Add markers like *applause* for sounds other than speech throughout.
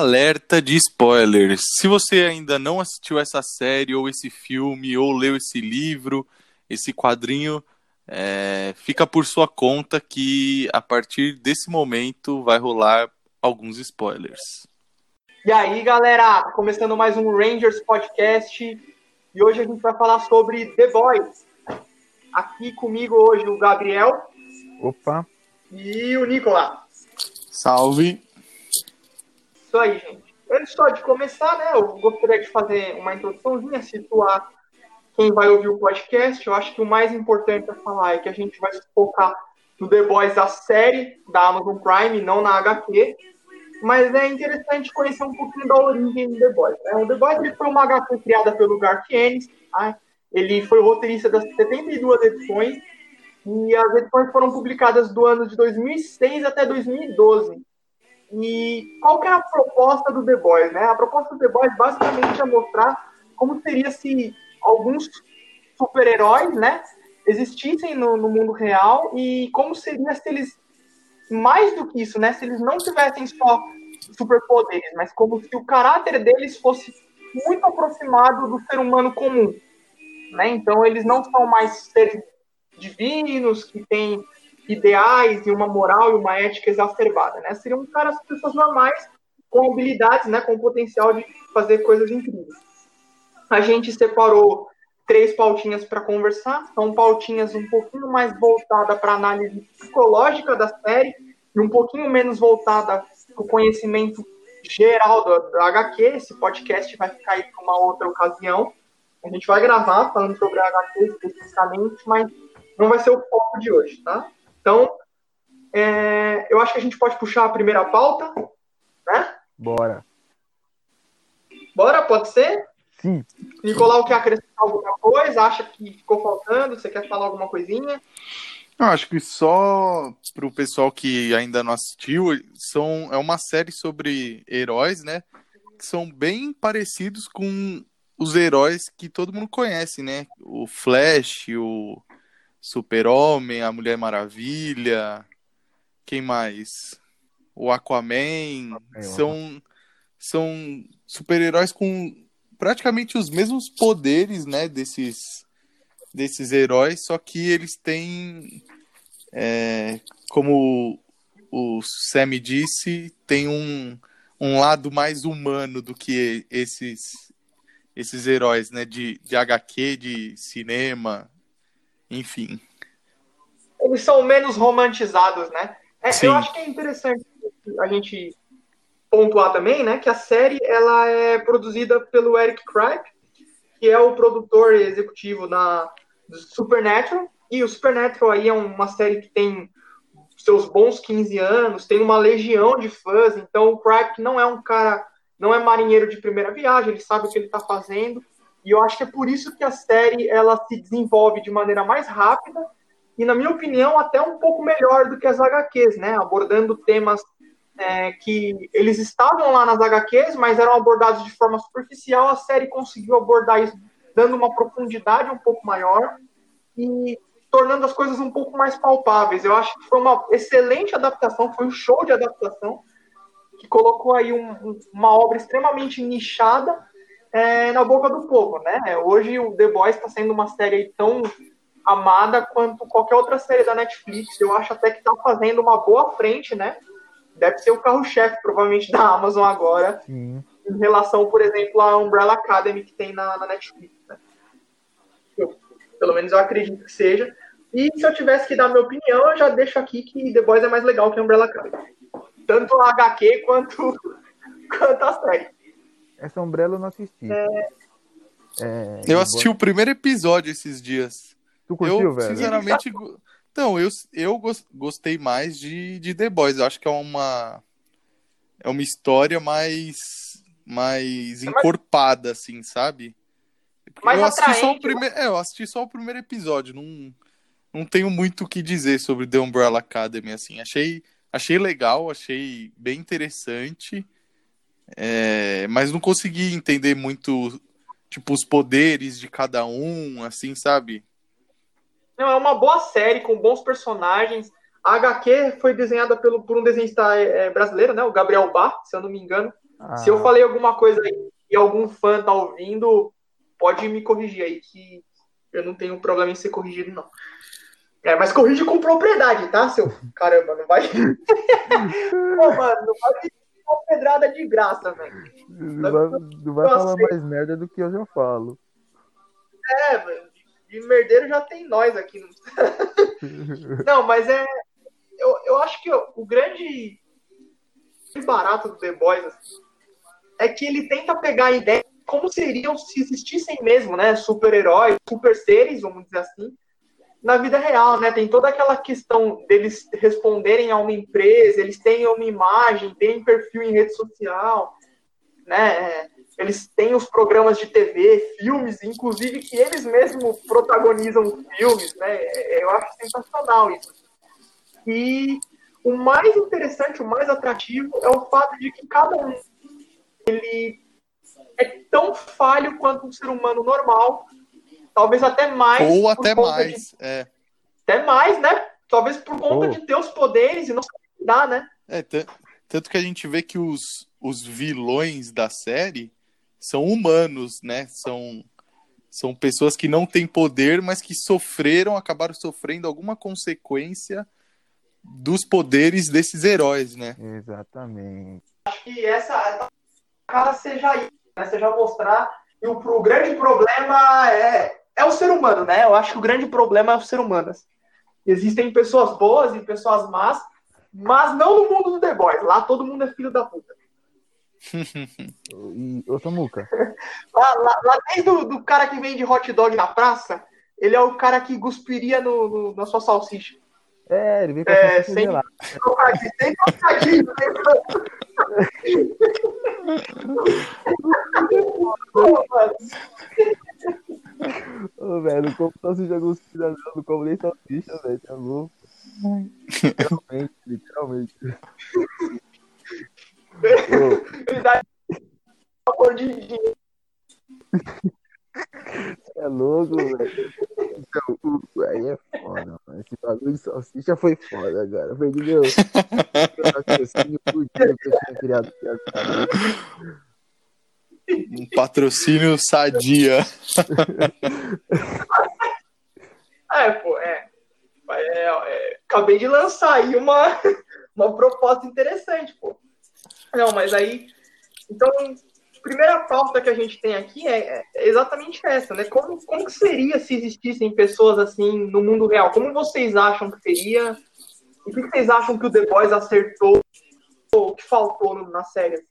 Alerta de spoilers. Se você ainda não assistiu essa série, ou esse filme, ou leu esse livro, esse quadrinho, é, fica por sua conta que a partir desse momento vai rolar alguns spoilers. E aí, galera, começando mais um Rangers Podcast e hoje a gente vai falar sobre The Boys. Aqui comigo hoje o Gabriel. Opa. E o Nicolas. Salve. Isso aí, gente. Antes só de começar, né, eu gostaria de fazer uma introduçãozinha, situar quem vai ouvir o podcast. Eu acho que o mais importante a falar é que a gente vai focar no The Boys, a série da Amazon Prime, não na HQ. Mas é interessante conhecer um pouquinho da origem do The Boys. Né? O The Boys ele foi uma HQ criada pelo Garth Ennis. Tá? Ele foi roteirista das 72 edições. E as edições foram publicadas do ano de 2006 até 2012. E qual que é a proposta do The Boys, né? A proposta do The Boys basicamente é mostrar como seria se alguns super-heróis, né, existissem no, no, mundo real e como seria se eles mais do que isso, né, se eles não tivessem só superpoderes, mas como se o caráter deles fosse muito aproximado do ser humano comum, né? Então eles não são mais seres divinos que têm ideais e uma moral e uma ética exacerbada, né? Seriam caras, pessoas normais com habilidades, né, com potencial de fazer coisas incríveis. A gente separou três pautinhas para conversar, são pautinhas um pouquinho mais voltada para análise psicológica da série e um pouquinho menos voltada para o conhecimento geral do, HQ. Esse podcast vai ficar aí para uma outra ocasião. A gente vai gravar falando sobre a HQ especificamente, mas não vai ser o foco de hoje, tá? Então, é, eu acho que a gente pode puxar a primeira pauta, né? Bora. Bora, pode ser? Sim. Nicolau quer acrescentar alguma coisa? Acha que ficou faltando? Você quer falar alguma coisinha? Eu acho que só para o pessoal que ainda não assistiu, são, é uma série sobre heróis, né? Que são bem parecidos com os heróis que todo mundo conhece, né? O Flash, o Super-Homem, a Mulher Maravilha, quem mais? O Aquaman. São, são super-heróis com praticamente os mesmos poderes, né, desses, desses heróis, só que eles têm, é, como o Sammy disse, tem um, um lado mais humano do que esses esses heróis, né, de, de HQ, de cinema, enfim. Eles são menos romantizados, né? É, eu acho que é interessante a gente pontuar também, né, que a série ela é produzida pelo Eric Kripke, que é o produtor executivo da Supernatural, e o Supernatural aí é uma série que tem seus bons 15 anos, tem uma legião de fãs, então o Kripke não é um cara, não é marinheiro de primeira viagem, ele sabe o que ele está fazendo, e eu acho que é por isso que a série ela se desenvolve de maneira mais rápida e, na minha opinião, até um pouco melhor do que as HQs, né? Abordando temas é, que eles estavam lá nas HQs, mas eram abordados de forma superficial. A série conseguiu abordar isso, dando uma profundidade um pouco maior e tornando as coisas um pouco mais palpáveis. Eu acho que foi uma excelente adaptação, foi um show de adaptação que colocou aí um, uma obra extremamente nichada é, na boca do povo, né? Hoje o The Boys está sendo uma série tão amada quanto qualquer outra série da Netflix. Eu acho até que está fazendo uma boa frente, né? deve ser o carro-chefe, provavelmente, da Amazon agora, Sim. em relação, por exemplo, à Umbrella Academy que tem na, na Netflix. Né? Eu, pelo menos eu acredito que seja. E se eu tivesse que dar minha opinião, eu já deixo aqui que The Boys é mais legal que Umbrella Academy. Tanto a HQ quanto, *laughs* quanto a série. Essa Umbrella eu não assisti. É... É, eu assisti o primeiro episódio esses dias. Tu curtiu, eu, velho? Sinceramente, então, eu, eu gostei mais de, de The Boys. Eu acho que é uma é uma história mais mais encorpada, assim, sabe? Mais eu assisti atraente, só o primeiro, é, eu assisti só o primeiro episódio. Não, não tenho muito o que dizer sobre The Umbrella Academy, assim. Achei, achei legal, achei bem interessante, é, mas não consegui entender muito, tipo, os poderes de cada um, assim, sabe? Não, é uma boa série com bons personagens. A HQ foi desenhada pelo, por um desenhista é, brasileiro, né, o Gabriel Bar, se eu não me engano. Ah, Se eu falei alguma coisa aí e algum fã tá ouvindo, pode me corrigir aí, que eu não tenho problema em ser corrigido, não. É, mas corrige com propriedade, tá, seu? Caramba, não vai. *laughs* Pô, mano, não vai uma pedrada de graça, velho. não vai, não vai falar mais merda do que eu já falo. É, mano. De merdeiro já tem nós aqui. *laughs* Não, mas é. Eu, eu acho que o grande barato do The Boys assim, é que ele tenta pegar a ideia de como seriam se existissem mesmo, né? Super-heróis, super seres, vamos dizer assim, na vida real, né? Tem toda aquela questão deles responderem a uma empresa, eles têm uma imagem, têm perfil em rede social, né? Eles têm os programas de TV, filmes, inclusive que eles mesmos protagonizam filmes, né? Eu acho sensacional isso. E o mais interessante, o mais atrativo é o fato de que cada um ele é tão falho quanto um ser humano normal, talvez até mais. Ou até mais. de- É. até mais, né? Talvez por conta Oh. de ter os poderes e não dar, né? É, tan- tanto que a gente vê que os, os vilões da série são humanos, né? São, são pessoas que não têm poder, mas que sofreram, acabaram sofrendo alguma consequência dos poderes desses heróis, né? Exatamente. Acho que essa cara seja isso, né? Seja mostrar que o, o grande problema é, é o ser humano, né? Eu acho que o grande problema é o ser humano. Existem pessoas boas e pessoas más, mas não no mundo do The Boys. Lá todo mundo é filho da puta. *laughs* E, ô Samuca, *laughs* Lá, lá, lá desde o do cara que vende hot dog na praça, ele é o cara que cuspiria no, no- na sua salsicha. é, ele veio com É, *laughs* a sem- lá. Trocadilho, Sem trocadilho, sem trocadilho. Pô, mano. Ô, velho, não como salsicha cuspida, não, não como nem salsicha, velho, tá louco. Literalmente, literalmente. Ô, Ele dá sabor de de- é louco, velho. Então, o- aí é foda, mano. Esse bagulho de salsicha foi foda, cara. Perdi meu, *laughs* raciocínio dia que eu tinha criado. Um patrocínio sadia. *laughs* É, pô, é. É, é, Acabei de lançar aí uma, *laughs* uma proposta interessante, pô. Não, mas aí. Então, primeira pauta que a gente tem aqui é, é exatamente essa, né? Como, como que seria se existissem pessoas assim no mundo real? Como vocês acham que seria? E o que vocês acham que o The Boys acertou ou que faltou na série? assim?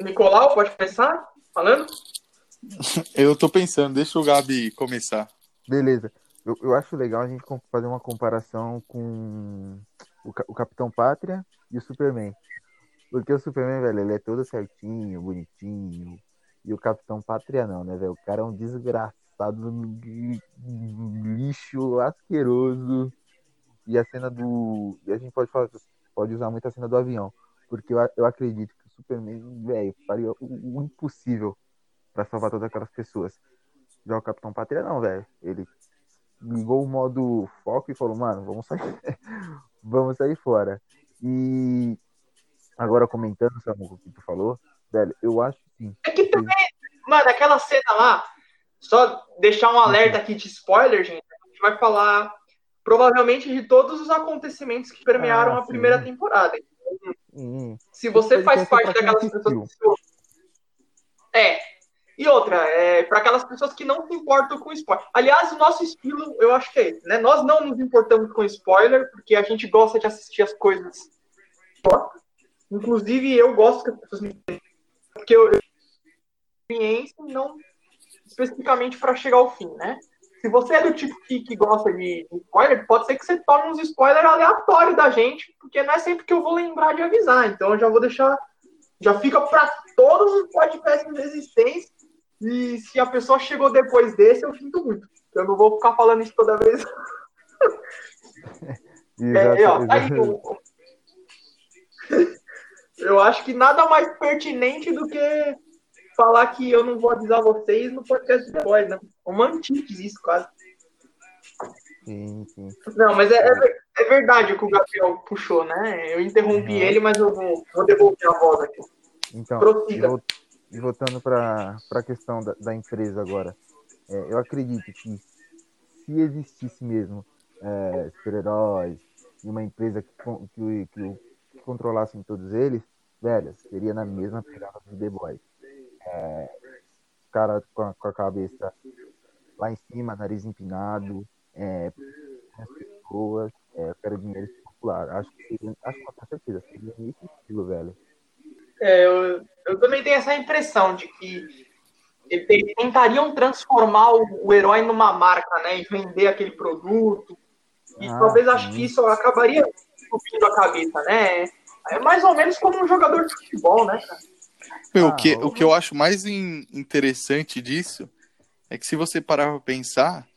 Nicolau, pode começar falando? *laughs* Eu tô pensando, deixa o Gabi começar. Beleza. Eu, eu acho legal a gente fazer uma comparação com o, o Capitão Pátria e o Superman. Porque o Superman, velho, ele é todo certinho, bonitinho. E o Capitão Pátria não, né, velho? O cara é um desgraçado, li- lixo asqueroso. E a cena do. E a gente pode falar, pode usar muito a cena do avião. Porque eu, eu acredito Superman, velho, faria o, o impossível pra salvar todas aquelas pessoas. Já o Capitão Pátria não, velho. Ele ligou o modo foco e falou, mano, vamos sair, *laughs* vamos sair fora. E agora comentando, Samuco, o que tu falou, velho, eu acho que sim. É que também, mano, aquela cena lá, só deixar um alerta aqui de spoiler, gente. A gente vai falar provavelmente de todos os acontecimentos que permearam Ah, a primeira temporada. Hum, Se você faz é parte daquelas pessoas que. É. E outra, é para aquelas pessoas que não se importam com spoiler. Aliás, o nosso estilo, eu acho que é esse, né? Nós não nos importamos com spoiler, porque a gente gosta de assistir as coisas. Inclusive, eu gosto que as pessoas me entendam, porque eu, experiência e não especificamente para chegar ao fim, né? Se você é do tipo que, que gosta de, spoiler, pode ser que você tome uns spoilers aleatórios da gente, porque não é sempre que eu vou lembrar de avisar. Então eu já vou deixar. Já fica para todos os podcasts existentes. E se a pessoa chegou depois desse, eu sinto muito. Eu não vou ficar falando isso toda vez. *laughs* É, ó, tá aí, exato. o- eu acho que nada mais pertinente do que falar que eu não vou avisar vocês no podcast de The Boys, né? Uma antiques isso, quase. Sim, sim. Não, mas é, é é verdade o que o Gabriel puxou, né? Eu interrompi Uhum. ele, mas eu vou, vou devolver a voz aqui. Então, e voltando para a questão da, da empresa agora, é, eu acredito que se existisse mesmo é, super-heróis e uma empresa que, que, que, que controlassem todos eles, velho, seria na mesma pegada do The Boys. É, cara com a, com a cabeça lá em cima, nariz empinado, é, as pessoas, é, eu quero dinheiro popular. Acho que acho que com certeza seria nesse estilo, velho. É, eu, eu também tenho essa impressão de que eles tentariam transformar o, o herói numa marca, né? E vender aquele produto. E Ah, talvez acho sim. que isso acabaria subindo a cabeça, né? É mais ou menos como um jogador de futebol, né, cara? Meu, Ah, o, que, o- que eu acho mais in- interessante disso é que se você parar pra pensar,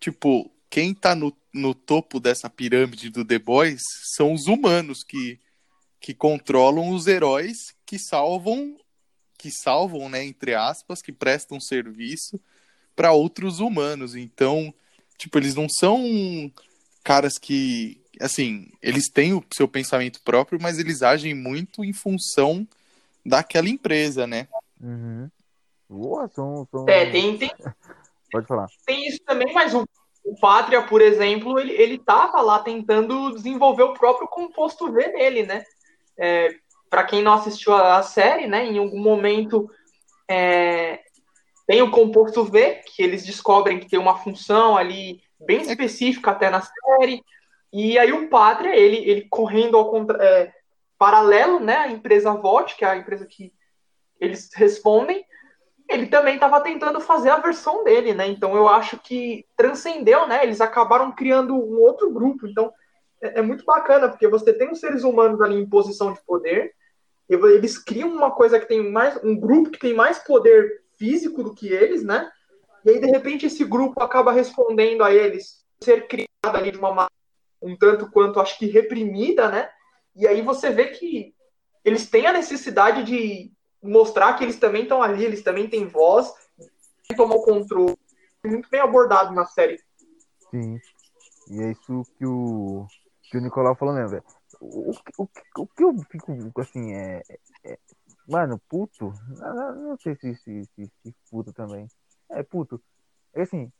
tipo, quem tá no, no topo dessa pirâmide do The Boys são os humanos que, que controlam os heróis que salvam, que salvam, né, entre aspas, que prestam serviço para outros humanos. Então, tipo, eles não são caras que, assim, eles têm o seu pensamento próprio, mas eles agem muito em função daquela empresa, né? Uhum. Boa, são, são... É, tem, tem, *laughs* Pode falar. tem isso também, mas o, o Pátria, por exemplo, ele, ele tava lá tentando desenvolver o próprio composto V dele, né? É, para quem não assistiu a, a série, né? Em algum momento é, tem o composto V, que eles descobrem que tem uma função ali bem específica até na série. E aí o Pátria, ele, ele correndo ao contra, é, paralelo, né? A empresa VOT, que é a empresa que eles respondem, ele também estava tentando fazer a versão dele, né? Então eu acho que transcendeu, né? Eles acabaram criando um outro grupo. Então é, é muito bacana, porque você tem os seres humanos ali em posição de poder, eles criam uma coisa que tem mais. um grupo que tem mais poder físico do que eles, né? E aí, de repente, esse grupo acaba respondendo a eles ser criado ali de uma um tanto quanto acho que reprimida, né? E aí você vê que eles têm a necessidade de mostrar que eles também estão ali, eles também têm voz, tomam controle. Muito bem abordado na série. Sim. E é isso que o, que o Nicolau falou mesmo, velho. O, o, o, que eu fico, assim, é. é- mano, puto. Não- não sei se, se, se, se puto também. É puto. É assim.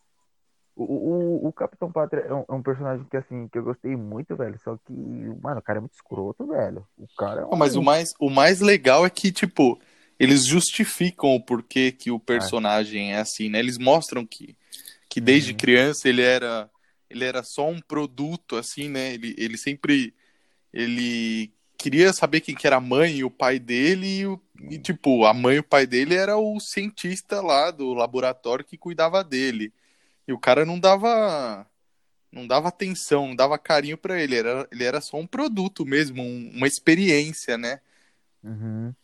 O, o, o Capitão Pátria é um, é um personagem que, assim, que eu gostei muito, velho. Só que, mano, o cara é muito escroto, velho. O cara é um. Mas o mais, o mais legal é que, tipo, eles justificam o porquê que o personagem é assim, né? Eles mostram que, que desde Uhum. criança ele era, ele era só um produto, assim, né? Ele, ele sempre ele queria saber quem que era a mãe e o pai dele, e, o- e, tipo, a mãe e o pai dele era o cientista lá do laboratório que cuidava dele. E o cara não dava não dava atenção, não dava carinho pra ele, era, ele era só um produto mesmo, um- uma experiência, né? Uhum.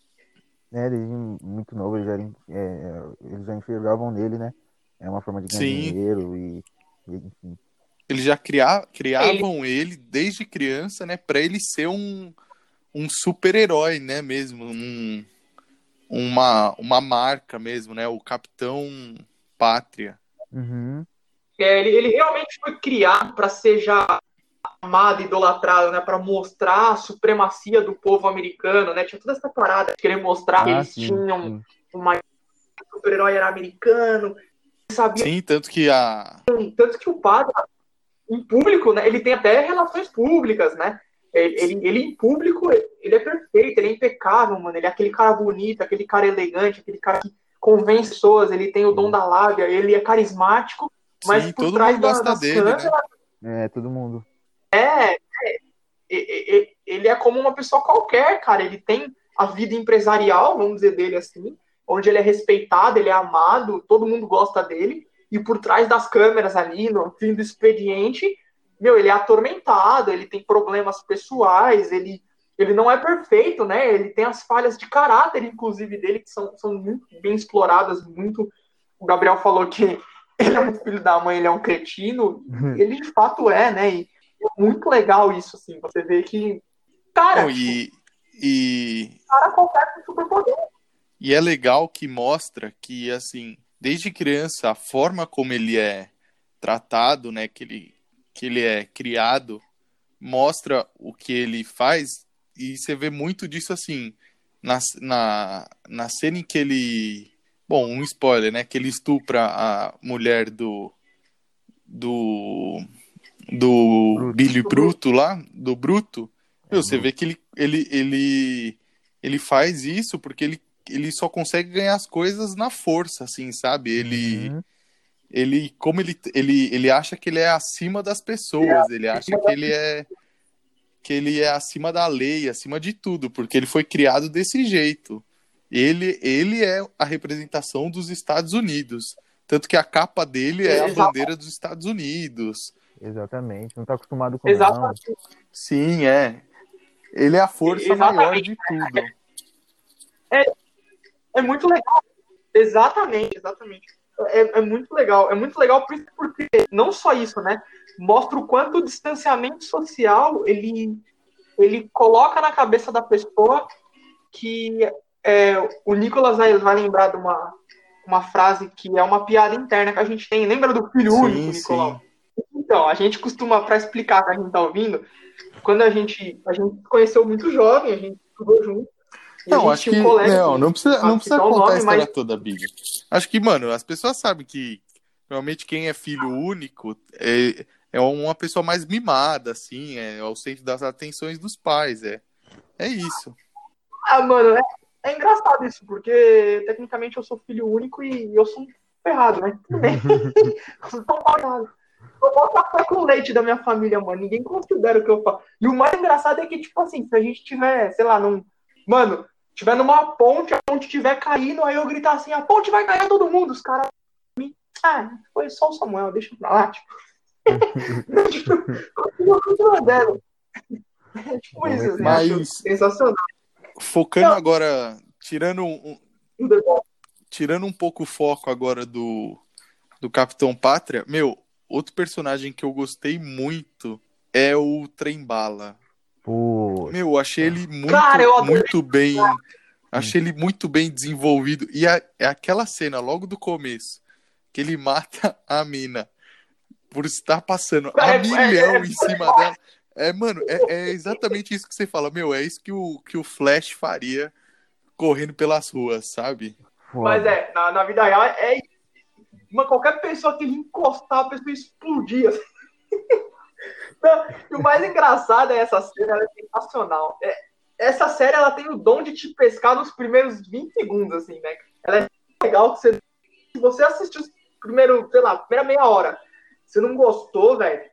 É, desde muito novo, eles já, é, eles já enxergavam nele, né? É uma forma de ganhar Sim. dinheiro e, e, enfim. Eles já cria, criavam ele desde criança, né, Pra ele ser um, um super-herói, né, mesmo, um, uma, uma marca mesmo, né, o Capitão Pátria. Uhum. É, ele, ele realmente foi criado para ser já amado, idolatrado, né? Para mostrar a supremacia do povo americano, né? Tinha toda essa parada de querer mostrar que Ah, eles sim, tinham sim. uma super-herói era americano, sabia Sim, tanto que a tanto que o padre em público, né? Ele tem até relações públicas, né? Ele, ele, ele em público, ele é perfeito, ele é impecável, mano. Ele é aquele cara bonito, aquele cara elegante, aquele cara que convence pessoas, ele tem o dom da lábia, ele é carismático, mas sim, por todo trás mundo da- gosta das dele, câmeras, né? É, todo mundo. é, é, e- e- ele é como uma pessoa qualquer, cara. Ele tem a vida empresarial, vamos dizer dele assim, onde ele é respeitado, ele é amado, todo mundo gosta dele. E por trás das câmeras ali, no fim do expediente, meu, ele é atormentado, ele tem problemas pessoais, ele, ele não é perfeito, né? Ele tem as falhas de caráter, inclusive, dele, que são, são muito bem exploradas, muito. O Gabriel falou que ele é um filho da mãe, ele é um cretino. Ele de fato é, né? E é muito legal isso, assim. Você vê que. Cara, Não, e, e, cara qualquer com superpoder. e é legal que mostra que, assim, desde criança, a forma como ele é tratado, né, que ele, que ele é criado, mostra o que ele faz, e você vê muito disso, assim, na, na, na cena em que ele. Bom, um spoiler, né? Que ele estupra a mulher do. Do. Do Bruto. Billy Bruto lá, do Bruto. Meu, você vê que ele, ele, ele, ele faz isso porque ele, ele só consegue ganhar as coisas na força, assim, sabe? Ele, Uhum. ele como ele, ele, ele acha que ele é acima das pessoas, ele acha que ele é que ele é acima da lei, acima de tudo, porque ele foi criado desse jeito. Ele, ele é a representação dos Estados Unidos. Tanto que a capa dele é a Exato. bandeira dos Estados Unidos. Exatamente. Não tá acostumado com Exatamente. Sim, é. Ele é a força Exatamente. maior de tudo. É muito legal. Exatamente, exatamente. É, é muito legal. É muito legal por- porque não só isso, né? Mostra o quanto o distanciamento social ele, ele coloca na cabeça da pessoa que é, o Nicolas vai, vai lembrar de uma, uma frase que é uma piada interna que a gente tem. Lembra do filho único, Sim, Nicolau? sim. Então, a gente costuma, para explicar pra quem tá ouvindo, quando a gente, a gente se conheceu muito jovem, a gente estudou junto. a Não, gente acho que. um colega Não, não precisa, não precisa o contar a nome, história mas- toda, Big. Acho que, mano, as pessoas sabem que realmente quem é filho único é, é uma pessoa mais mimada, assim, é ao centro das atenções dos pais. É, é isso. Ah, mano, é, é engraçado isso, porque tecnicamente eu sou filho único e eu sou um ferrado, né? Tudo bem. *laughs* eu um ferrado. Eu boto café com leite da minha família, mano. Ninguém considera o que eu faço. E o mais engraçado é que, tipo assim, se a gente tiver, sei lá, num. Mano, tiver numa ponte, a ponte tiver caindo, aí eu gritar assim, a ponte vai cair todo mundo. Os caras. me- Ah, foi só o Samuel, deixa pra lá, tipo. *laughs* *laughs* tipo, continua, continua dando. É tipo isso, assim, Mas- sensacional. Focando Não. agora, tirando um, tirando um pouco o foco agora do, do Capitão Pátria, meu, outro personagem que eu gostei muito é o Trembala. Meu, achei ele muito, Cara, muito bem. Achei ele muito bem desenvolvido. E a- é aquela cena logo do começo que ele *laughs* mata a mina por estar passando a É, é, milhão é, em cima dela. É, mano, é, é exatamente isso que você fala. Meu, é isso que o, que o Flash faria correndo pelas ruas, sabe? Mas é, na, na vida real é isso. Uma, qualquer pessoa que ele encostar, a pessoa explodir. assim. *laughs* Não, e o mais engraçado é essa cena, ela é sensacional. É, essa série ela tem o dom de te pescar nos primeiros 20 segundos, assim, né? Ela é legal que você. Se você assistir os primeiros, sei lá, primeira meia hora, se não gostou, velho,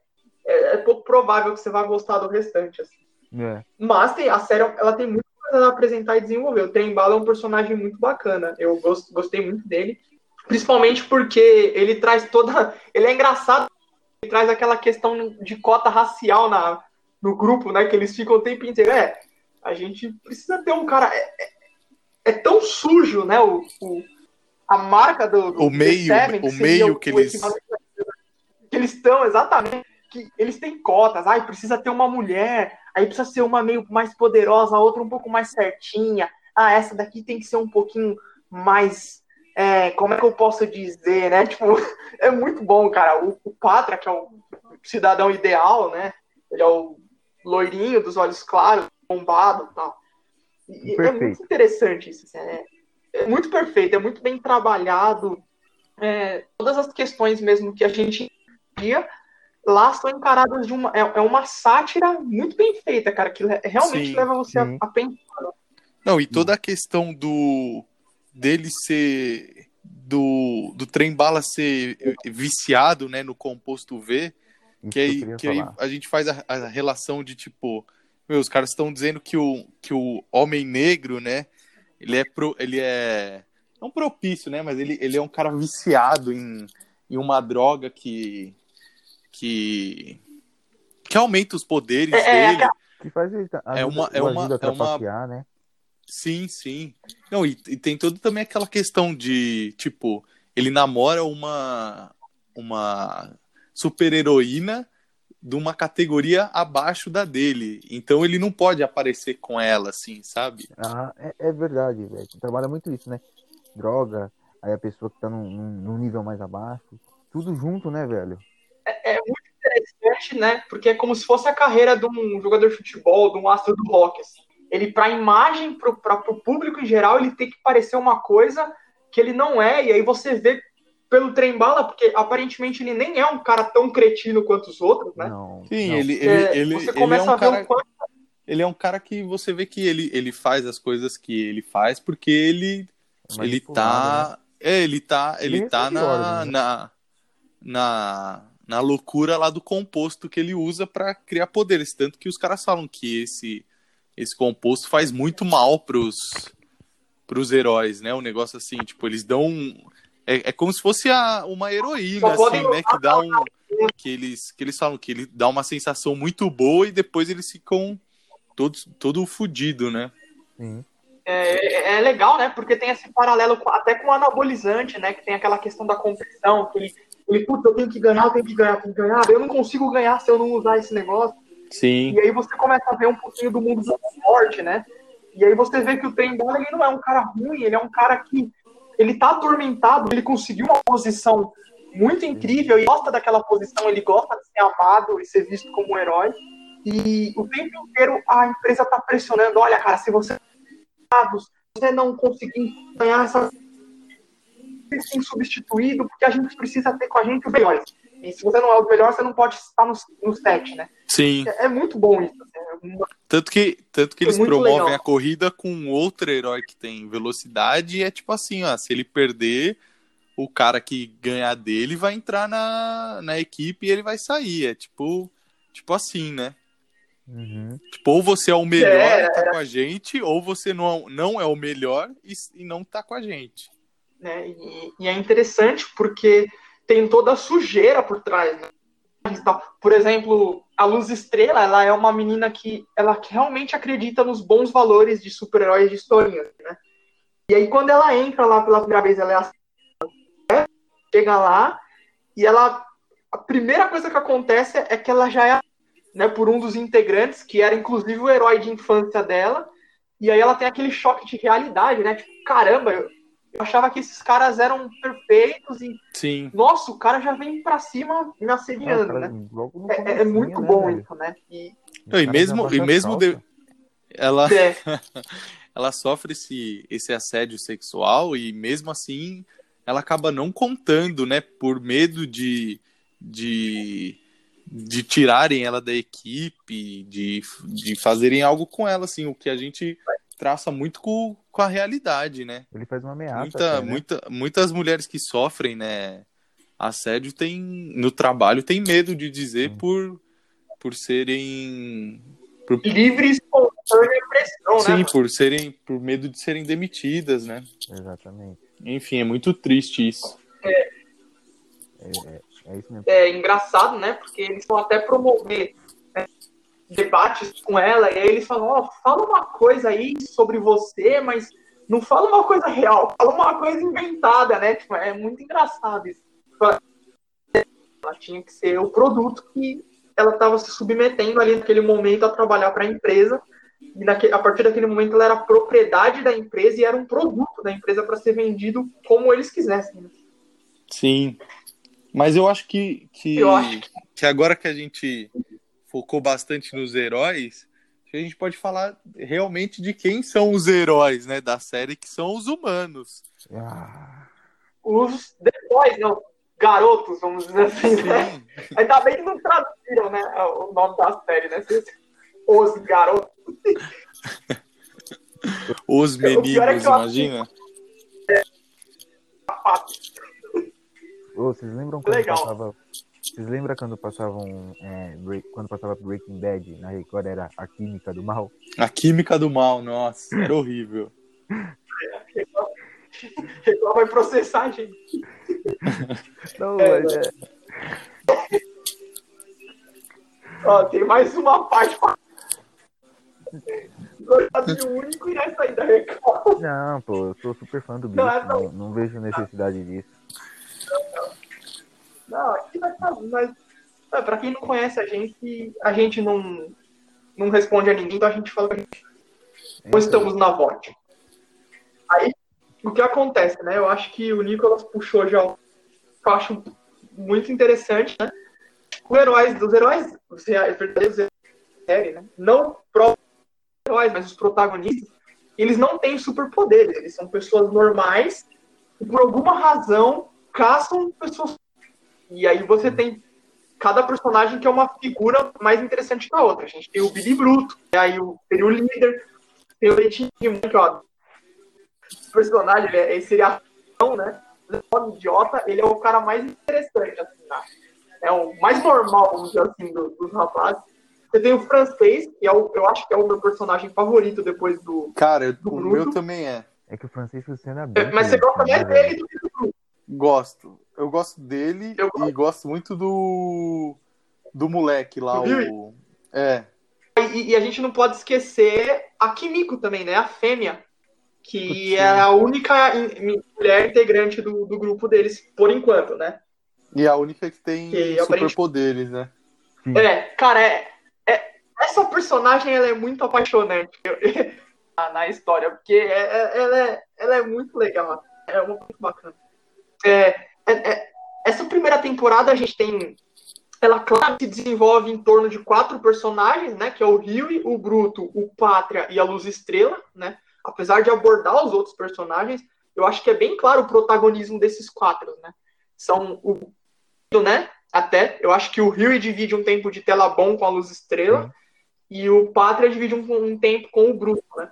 é, é pouco provável que você vá gostar do restante, assim. É. Mas tem, a série ela tem muita coisa a apresentar e desenvolver. O Trem Bala é um personagem muito bacana. Eu gost, gostei muito dele. Principalmente porque ele traz toda. *laughs* Ele é engraçado. Ele traz aquela questão de cota racial na, no grupo, né? Que eles ficam o tempo inteiro. É, a gente precisa ter um cara. É, é- é tão sujo, né? O, o- a marca do. do O meio- Seven, o meio que o eles- equivalente que eles estão, exatamente. Que eles têm cotas. Ai, precisa ter uma mulher. Aí precisa ser uma meio mais poderosa, a outra um pouco mais certinha. Ah, essa daqui tem que ser um pouquinho mais. é, como é que eu posso dizer, né? Tipo, *laughs* é muito bom, cara. O, o Patra, que é o cidadão ideal, né? Ele é o loirinho dos olhos claros, bombado e tal. E é Perfeito. muito interessante isso. assim, é, é muito perfeito, é muito bem trabalhado. É, todas as questões mesmo que a gente via lá são encaradas de uma. É, é uma sátira muito bem feita, cara, que realmente Sim, leva você a, a pensar. Não, e toda a questão do dele ser do, do trem bala ser viciado, né, no composto V, Isso que aí, queria que aí a gente faz a, a relação de tipo, meu, os caras estão dizendo que o, que o homem negro, né, ele é pro, ele é não propício, né, mas ele, ele é um cara viciado em, em uma droga que que que aumenta os poderes É, é, dele. Que faz ele tá- É ajuda- uma- é uma- ajuda a é uma- né? Sim, sim. Não, e, e tem toda também aquela questão de, tipo, ele namora uma uma super-heroína de uma categoria abaixo da dele. Então ele não pode aparecer com ela, assim, sabe? Ah, é, é verdade, velho. Trabalha muito isso, né? Droga, aí a pessoa que tá num- num nível mais abaixo. Tudo junto, né, velho? É muito interessante, né? Porque é como se fosse a carreira de um jogador de futebol, de um astro do rock, assim. ele para a imagem, para o público em geral, ele tem que parecer uma coisa que ele não é, e aí você vê pelo trem bala, porque aparentemente ele nem é um cara tão cretino quanto os outros, né? Não, Sim, não. ele, ele, é, ele, você começa ele é um a ver cara... quanto... Ele é um cara que você vê que ele, ele faz as coisas que ele faz porque ele, é ele tá. Né? É, ele tá. Ele, ele tá na, né? na, na, na loucura lá do composto que ele usa para criar poderes. Tanto que os caras falam que esse, esse composto faz muito mal pros, pros heróis, né? Um negócio assim, tipo, eles dão. É, é como se fosse a, uma heroína, assim, né? Que dá um. *laughs* Que eles, que eles falam que ele dá uma sensação muito boa e depois eles ficam todos, todo fudido, né? Sim. É, é, é, legal, né? Porque tem esse paralelo até com o anabolizante, né? Que tem aquela questão da competição, que ele, ele puta, eu tenho que ganhar, eu tenho que ganhar, eu tenho que ganhar, eu não consigo ganhar se eu não usar esse negócio. Sim. E aí você começa a ver um pouquinho do mundo do esporte, né? E aí você vê que o Trem ele não é um cara ruim, ele é um cara que ele tá atormentado, ele conseguiu uma posição muito incrível e gosta daquela posição, ele gosta de ser amado e ser visto como um herói. E o tempo inteiro a empresa tá pressionando, olha, cara, se você você não conseguir ganhar essa ser substituído, porque a gente precisa ter com a gente os melhores. E se você não é o melhor, você não pode estar no, no set, né? Sim. É, é muito bom isso. Assim, é tanto que, tanto que eles promovem legal. a corrida com outro herói que tem velocidade e é tipo assim, ó, se ele perder, o cara que ganhar dele vai entrar na, na equipe e ele vai sair. É tipo, tipo assim, né? Uhum. Tipo, ou você é o melhor é, e tá com a gente, ou você não, não é o melhor e, e não tá com a gente. É, e, e, é interessante porque tem toda a sujeira por trás, né? Por exemplo, a Luz Estrela, ela é uma menina que ela realmente acredita nos bons valores de super-heróis de historinhas, né? E aí quando ela entra lá pela primeira vez, ela é assim, chega lá e ela a primeira coisa que acontece é que ela já é né, por um dos integrantes, que era inclusive o herói de infância dela. E aí ela tem aquele choque de realidade, né? Tipo, caramba, eu achava que esses caras eram perfeitos e. Sim. Nossa, o cara já vem pra cima me assediando, né? É, é, muito né, bom velho? isso, né? E, e mesmo, e mesmo de... ela, é. *laughs* ela sofre esse, esse assédio sexual e mesmo assim ela acaba não contando, né? Por medo de. de de tirarem ela da equipe, de, de fazerem algo com ela, assim, o que a gente traça muito com, com a realidade, né? Ele faz uma ameaça. Muita, até, né? muita, muitas mulheres que sofrem, né, assédio tem, no trabalho tem medo de dizer por, por serem... Por... Livre espontânea pressão, Sim, né? por serem, por medo de serem demitidas, né? Exatamente. Enfim, é muito triste isso. É. É, é. É isso mesmo. É engraçado, né? Porque eles vão até promover né, debates com ela, e aí eles falam, ó, oh, fala uma coisa aí sobre você, mas não fala uma coisa real, fala uma coisa inventada, né? Tipo, é muito engraçado isso. Ela tinha que ser o produto que ela estava se submetendo ali naquele momento a trabalhar para a empresa. E naquele, a partir daquele momento ela era propriedade da empresa e era um produto da empresa para ser vendido como eles quisessem. Né? Sim. Mas eu acho que, que, acho que agora que a gente focou bastante nos heróis, a gente pode falar realmente de quem são os heróis né, da série, que são os humanos. Ah. Os depois, não, garotos, vamos dizer assim, né? Ainda bem que não traduziram né, o nome da série, né? Os garotos. Os meninos, é imagina? É, Oh, vocês lembram quando Legal. passava. Vocês lembram quando passavam. É, break, quando passava Breaking Bad na Record era a Química do Mal? A Química do Mal, nossa, era horrível. Record vai processar a gente. Não, é, mas é. Ó, tem mais uma parte pra. único e nessa aí da Record. Não, pô, eu sou super fã do bicho. Não, não, não, não vejo necessidade disso. Não, aqui vai. Mas, é, pra quem não conhece a gente, a gente não, não responde a ninguém, então a gente fala que a gente. Não estamos na VOD. Aí, o que acontece, né? Eu acho que o Nicolas puxou já eu acho muito interessante, né? Os heróis, dos heróis, os verdadeiros série, né? Não próprios heróis, mas os protagonistas, eles não têm superpoderes, eles são pessoas normais que por alguma razão caçam pessoas. E aí você tem cada personagem que é uma figura mais interessante que a outra. A gente tem o Billy Bruto, e aí o, seria o líder, tem o Leitinho, que ó, o personagem, ele seria a né? O idiota, ele é o cara mais interessante, assim, né? É o mais normal, vamos dizer assim, do, dos rapazes. Você tem o francês, que é o, eu acho que é o meu personagem favorito depois do. Cara, do o Bruto. meu também é. É que o francês funciona bem. É, Mas você gosta mais dele do que do Bruto. Gosto. Eu gosto dele Eu e gosto muito do. Do moleque lá, o. É. E, e a gente não pode esquecer a Kimiko também, né? A fêmea. Que Putz, é a única in- mulher integrante do, do grupo deles, por enquanto, né? E a única que tem Que superpoderes, né? É, cara, é, é- essa personagem ela é muito apaixonante *laughs* na- na história, porque é- é- ela, é, ela é muito legal, é muito bacana. É- essa primeira temporada a gente tem. Ela, claro, se desenvolve em torno de quatro personagens, né? Que é o Rio, o Bruto, o Pátria e a Luz Estrela, né? Apesar de abordar os outros personagens, eu acho que é bem claro o protagonismo desses quatro, né? São o né? Até, eu acho que o Rio divide um tempo de tela bom com a Luz Estrela Sim. e o Pátria divide um, um tempo com o Bruto, né?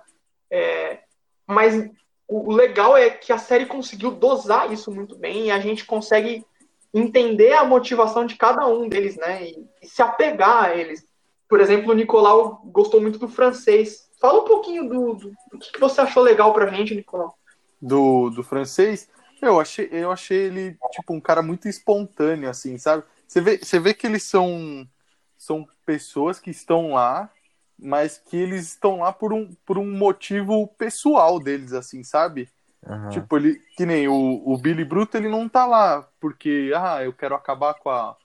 É, mas o, legal é que a série conseguiu dosar isso muito bem e a gente consegue entender a motivação de cada um deles, né? E, e se apegar a eles. Por exemplo, o Nicolau gostou muito do francês. Fala um pouquinho do, do, do que, que você achou legal pra gente, Nicolau. do, do francês, eu achei, eu achei ele, tipo, um cara muito espontâneo, assim, sabe? Você vê, você vê que eles são, são pessoas que estão lá, mas que eles estão lá por um, por um motivo pessoal deles, assim, sabe? Aham. Tipo, ele, que nem o, o Billy Bruto, ele não tá lá porque, ah, eu quero acabar com a,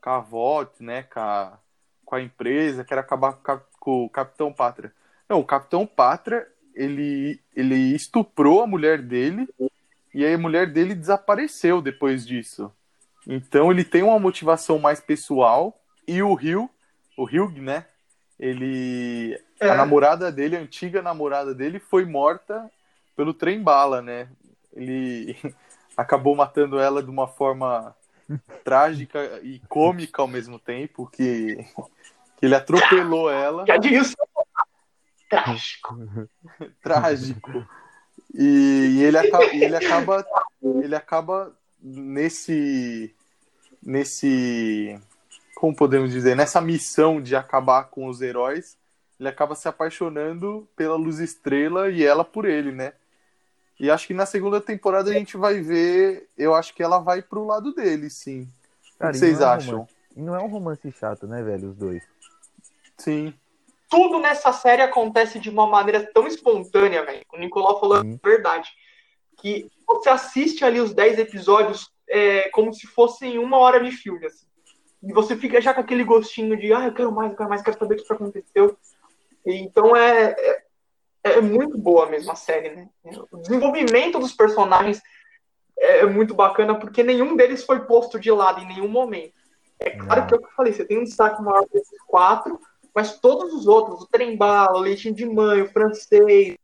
com a VOT, né, com a, com a empresa, quero acabar com, a- com o Capitão Pátria. Não, o Capitão Pátria, ele, ele estuprou a mulher dele e aí a mulher dele desapareceu depois disso. Então ele tem uma motivação mais pessoal e o Rio, o Hugh, né, ele... É. A namorada dele, a antiga namorada dele, foi morta pelo trem bala, né? Ele *laughs* acabou matando ela de uma forma *laughs* trágica e cômica ao mesmo tempo, que, que ele atropelou ela, Que Adilson. Trágico. *laughs* trágico. E, e ele, acaba, ele acaba ele acaba nesse nesse como podemos dizer, nessa missão de acabar com os heróis, ele acaba se apaixonando pela Luz Estrela e ela por ele, né? E acho que na segunda temporada a gente vai ver, eu acho que ela vai pro lado dele, sim. Cara, o que vocês não é um acham? romance- E não é um romance chato, né, velho, os dois. Sim. Tudo nessa série acontece de uma maneira tão espontânea, velho. O Nicolau falou Sim. a verdade. Que você assiste ali os 10 episódios é, como se fossem uma hora de filme, assim. E você fica já com aquele gostinho de, ah, eu quero mais, eu quero mais, quero saber o que aconteceu. E, então é, é, é muito boa mesmo a série, né? O desenvolvimento dos personagens é muito bacana, porque nenhum deles foi posto de lado em nenhum momento. É claro que é o que eu falei, você tem um destaque maior desses quatro, mas todos os outros, o Trembala, o Leitinho de Mãe, o Francês,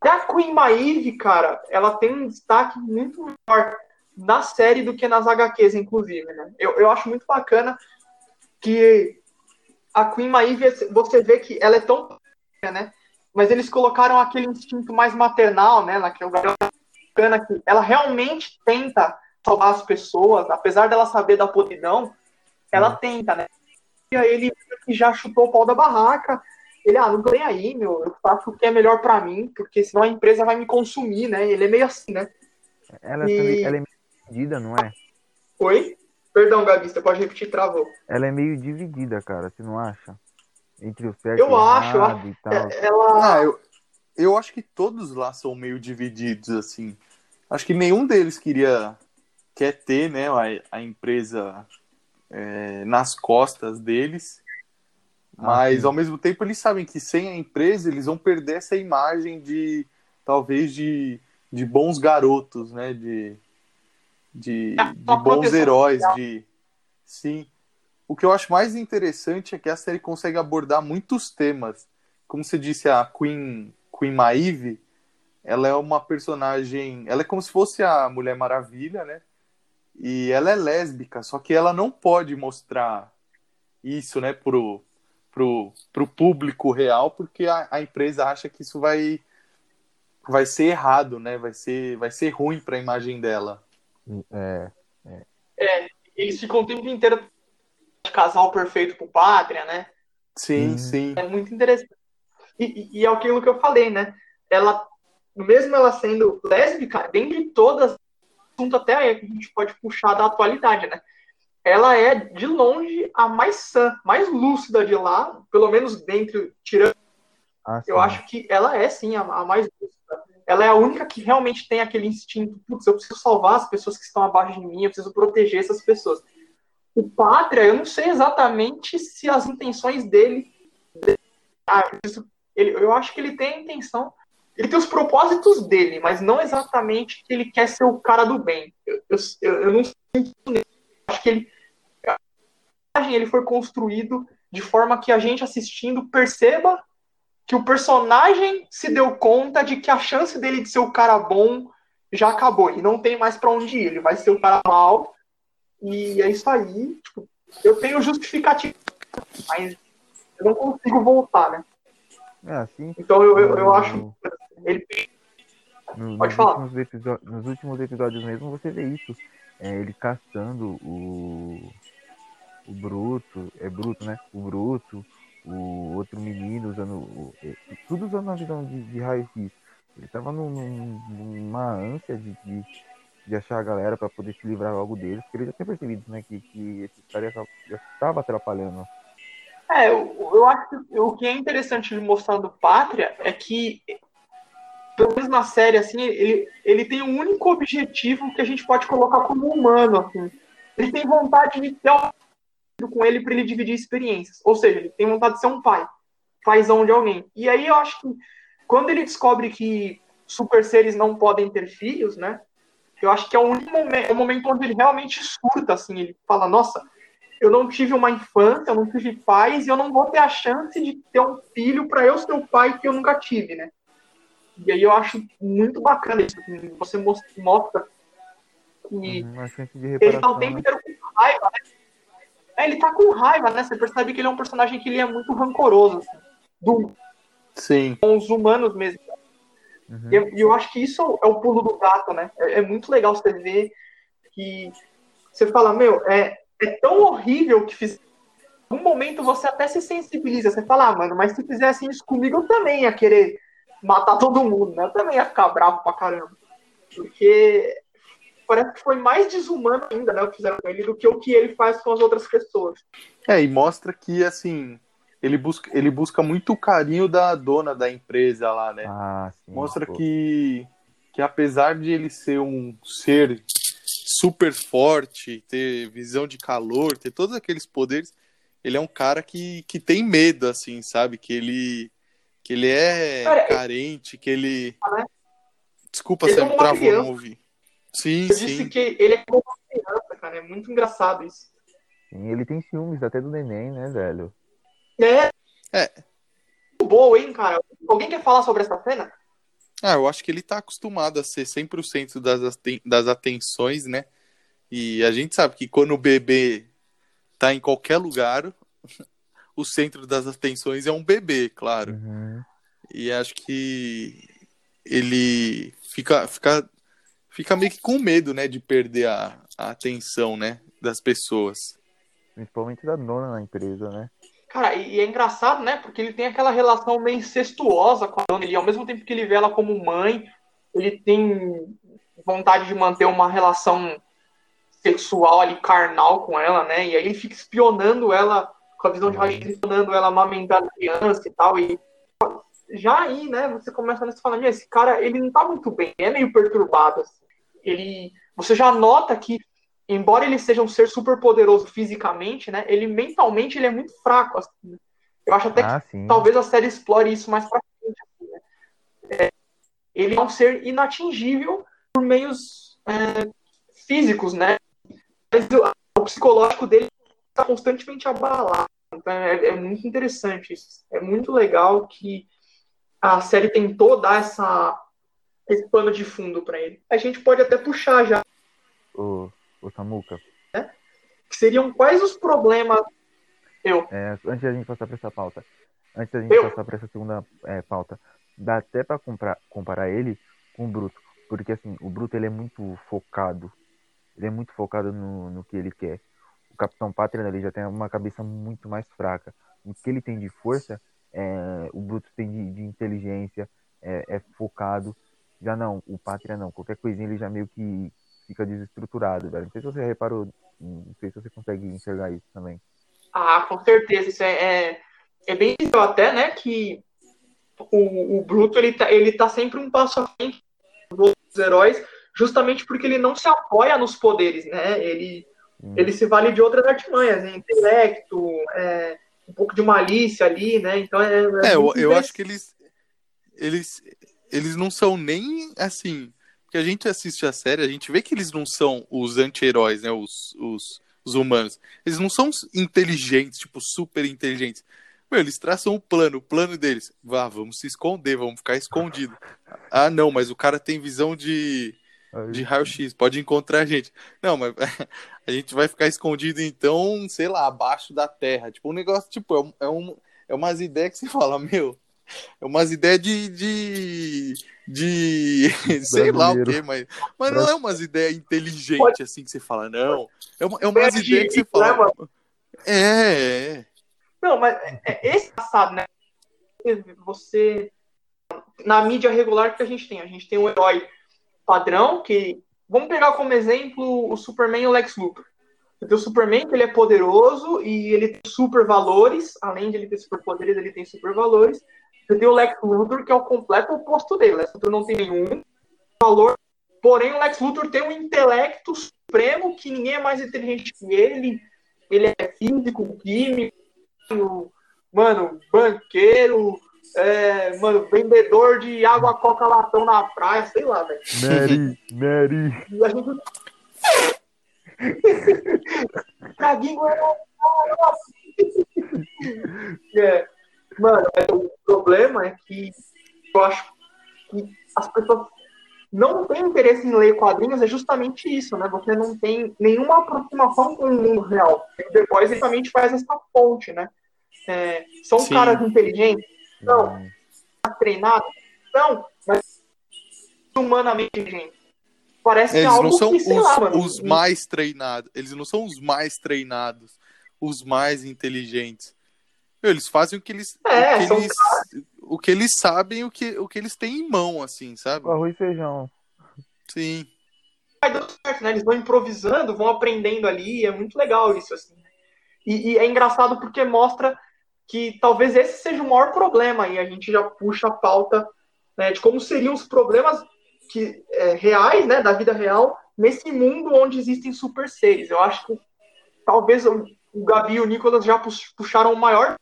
até a Queen Maeve, cara, ela tem um destaque muito maior na série do que nas HQs, inclusive, né? Eu, eu acho muito bacana que a Queen Maeve, você vê que ela é tão né? Mas eles colocaram aquele instinto mais maternal, né? Naquele lugar bacana que ela realmente tenta salvar as pessoas, apesar dela saber da podridão, ela tenta, né? E aí ele que já chutou o pau da barraca. Ele, ah, não tô nem aí, meu, eu faço o que é melhor pra mim, porque senão a empresa vai me consumir, né? Ele é meio assim, né? Ela, E- também- ela é dividida, não é? Oi? Perdão, Gabi, você pode repetir, travou. Ela é meio dividida, cara, você não acha? Entre o certo Eu e o acho, errado e tal. É, Ela. Ah, eu, eu acho que todos lá são meio divididos, assim. Acho que nenhum deles queria quer ter, né, a, a empresa é, nas costas deles. Mas sim. ao mesmo tempo eles sabem que sem a empresa eles vão perder essa imagem de talvez de, de bons garotos, né? De, de, É, de bons heróis, social. de sim. O que eu acho mais interessante é que a série consegue abordar muitos temas como você disse, a Queen, Queen Maeve, ela é uma personagem. Ela é como se fosse a Mulher Maravilha, né? E ela é lésbica, só que ela não pode mostrar isso, né, pro, pro, pro público real, porque a, a empresa acha que isso vai vai ser errado, né? Vai ser, vai ser ruim para a imagem dela. É, é. é, eles ficam o tempo inteiro de casal perfeito pro pátria, né? Sim, sim. É muito interessante. E, e, é aquilo que eu falei, né? Ela, mesmo ela sendo lésbica, dentre todas, assunto até aí que a gente pode puxar da atualidade, né? Ela é, de longe, a mais sã, mais lúcida de lá, pelo menos dentro, tirando. Ah, eu acho que ela é, sim, a, a mais lúcida. Ela é a única que realmente tem aquele instinto, putz, eu preciso salvar as pessoas que estão abaixo de mim, eu preciso proteger essas pessoas. O Pátria, eu não sei exatamente se as intenções dele. Ah, ele, eu acho que ele tem a intenção. Ele tem os propósitos dele, mas não exatamente que ele quer ser o cara do bem. Eu, eu, eu não sinto. Acho que ele. Ele foi construído de forma que a gente assistindo perceba que o personagem se deu conta de que a chance dele de ser o cara bom já acabou e não tem mais para onde ir. Ele vai ser o cara mal e é isso aí. Tipo, eu tenho justificativo, mas eu não consigo voltar, né? É assim. Então eu, eu, eu acho. Ele... No, Pode nos falar. Últimos nos últimos episódios mesmo você vê isso. É, ele caçando o. O Bruto. É Bruto, né? O Bruto. O outro menino usando. Tudo usando a visão de, de raio-x. Ele tava num, numa ânsia de, de de achar a galera para poder se livrar logo deles, porque ele já tinha percebido, né, que, que esse cara já estava atrapalhando. É, eu, eu acho que o que é interessante de mostrar do Pátria é que, pelo menos na série, assim, ele, ele tem um único objetivo que a gente pode colocar como humano, assim. Ele tem vontade de ter com ele para ele dividir experiências. Ou seja, ele tem vontade de ser um pai, paizão de alguém. E aí eu acho que quando ele descobre que super seres não podem ter filhos, né? Eu acho que é o único momento, é o momento onde ele realmente surta, assim, ele fala, nossa, eu não tive uma infância, eu não tive pais, e eu não vou ter a chance de ter um filho para eu ser o pai que eu nunca tive, né? E aí eu acho muito bacana isso, assim, você mostra que uhum, ele tá o tempo né? inteiro com raiva, né? É, ele tá com raiva, né? Você percebe que ele é um personagem que ele é muito rancoroso, assim, do, Sim. com os humanos mesmo. Uhum. E eu, eu, acho que isso é o pulo do gato, né? É, é, muito legal você ver que você fala, meu, é, é tão horrível que fiz. Em algum momento você até se sensibiliza, você fala, ah, mano, mas se fizesse isso comigo, eu também ia querer matar todo mundo, né? Eu também ia ficar bravo pra caramba. Porque parece que foi mais desumano ainda, né, o que fizeram com ele, do que o que ele faz com as outras pessoas. É, e mostra que, assim, ele busca, ele busca muito o carinho da dona da empresa lá, né? Ah, sim, Mostra que, que apesar de ele ser um ser super forte, ter visão de calor, ter todos aqueles poderes, ele é um cara que, que tem medo, assim, sabe? Que ele, que ele é cara, carente, que ele. Né? Desculpa, ele você me travou, não ouvi. Sim, Eu sim. disse que ele é como uma criança, cara. É muito engraçado isso. Sim, ele tem ciúmes até do neném, né, velho? É. É. Boa, hein, cara? Alguém quer falar sobre essa cena? Ah, eu acho que ele tá acostumado a ser 100% das, das atenções, né? E a gente sabe que quando o bebê tá em qualquer lugar, *laughs* o centro das atenções é um bebê, claro. Uhum. E acho que ele fica, fica, fica meio que com medo, né, de perder a, a atenção, né, das pessoas. Principalmente da dona na empresa, né? Cara, e, é engraçado, né? Porque ele tem aquela relação meio incestuosa com a dona. Ele, ao mesmo tempo que ele vê ela como mãe, ele tem vontade de manter uma relação sexual ali, carnal com ela, né? E aí ele fica espionando ela, com a visão de raio espionando ela amamentar a criança e tal. E já aí, né, você começa a falar, esse cara, ele não tá muito bem, é meio perturbado. Assim. Ele, você já nota que embora ele seja um ser super poderoso fisicamente, né, ele mentalmente ele é muito fraco. Assim, né? Eu acho até ah, que sim. talvez a série explore isso mais pra frente. Assim, né? é, ele é um ser inatingível por meios é, físicos, né? Mas o, o, psicológico dele está constantemente abalado. Então é, é muito interessante isso. É muito legal que a série tentou dar essa, esse pano de fundo para ele. A gente pode até puxar já. O, o Samuca. Né? Que seriam quais os problemas. Eu. É, antes da gente passar para essa pauta. Antes da gente Eu. passar para essa segunda é, pauta. Dá até para comparar ele com o Bruto. Porque assim, o Bruto ele é muito focado. Ele é muito focado no, no que ele quer. O Capitão Pátria ele já tem uma cabeça muito mais fraca. O que ele tem de força, é, o Bruto tem de, de inteligência, é, é, focado. Já não, o Pátria não. Qualquer coisinha ele já meio que fica desestruturado, velho. Não sei se você reparou, não sei se você consegue enxergar isso também. Ah, com certeza. Isso é, é, é bem visível até, né, que o, o Bruto ele tá, ele tá sempre um passo à frente dos heróis, justamente porque ele não se apoia nos poderes, né? Ele, hum. ele se vale de outras artimanhas, né? intelecto, é, um pouco de malícia ali, né? Então é. É, é eu, eu acho que eles, eles, eles não são nem assim. Porque a gente assiste a série, a gente vê que eles não são os anti-heróis, né? Os, os, os humanos. Eles não são inteligentes, tipo, super inteligentes. Meu, eles traçam um plano, o plano deles. Vá, vamos se esconder, vamos ficar escondido. Ah, não, mas o cara tem visão de, de raio-x, pode encontrar a gente. Não, mas *laughs* a gente vai ficar escondido, então, sei lá, abaixo da terra. Tipo, um negócio, tipo, é, um, é, um, é umas ideias que você *laughs* fala, meu, é umas ideias de. de. de *laughs* sei lá o quê, mas, mas não é umas ideias inteligentes assim que você fala, não. É, uma, é umas ideias que você fala. É, é. Não, mas é, é esse passado, né? Você. Na mídia regular que a gente tem, a gente tem um herói padrão que. Vamos pegar como exemplo o Superman e o Lex Luthor. Tem o Superman, ele é poderoso e ele tem super valores. Além de ele ter super poderes, ele tem super valores. Você tem o Lex Luthor, que é o completo oposto dele. O Lex Luthor não tem nenhum valor. Porém, o Lex Luthor tem um intelecto supremo que ninguém é mais inteligente que ele. Ele é físico, químico, mano, banqueiro, é, mano, vendedor de água coca latão na praia, sei lá, velho. Mary, Mary. E a gente. *laughs* Caguinho é. *laughs* é. Mano, o problema é que eu acho que as pessoas não têm interesse em ler quadrinhos, é justamente isso, né? Você não tem nenhuma aproximação com o mundo real. Boys exatamente faz essa ponte, né? É, são Sim. caras inteligentes? Não. Hum. Treinados? Não. Mas humanamente inteligentes. Parece eles que é algo não são que, os, lá, os mais treinados. Eles não são os mais treinados, os mais inteligentes. Eles fazem o que eles, é, o, que eles o que eles sabem, o que, o que eles têm em mão, assim, sabe? Arroz e feijão. Sim. Vai dando certo, né? Eles vão improvisando, vão aprendendo ali, é muito legal isso, assim. E, e, é engraçado porque mostra que talvez esse seja o maior problema, e a gente já puxa a pauta né, de como seriam os problemas que, é, reais, né, da vida real, nesse mundo onde existem super seres. Eu acho que talvez o, o Gabi e o Nicolas já puxaram o maior.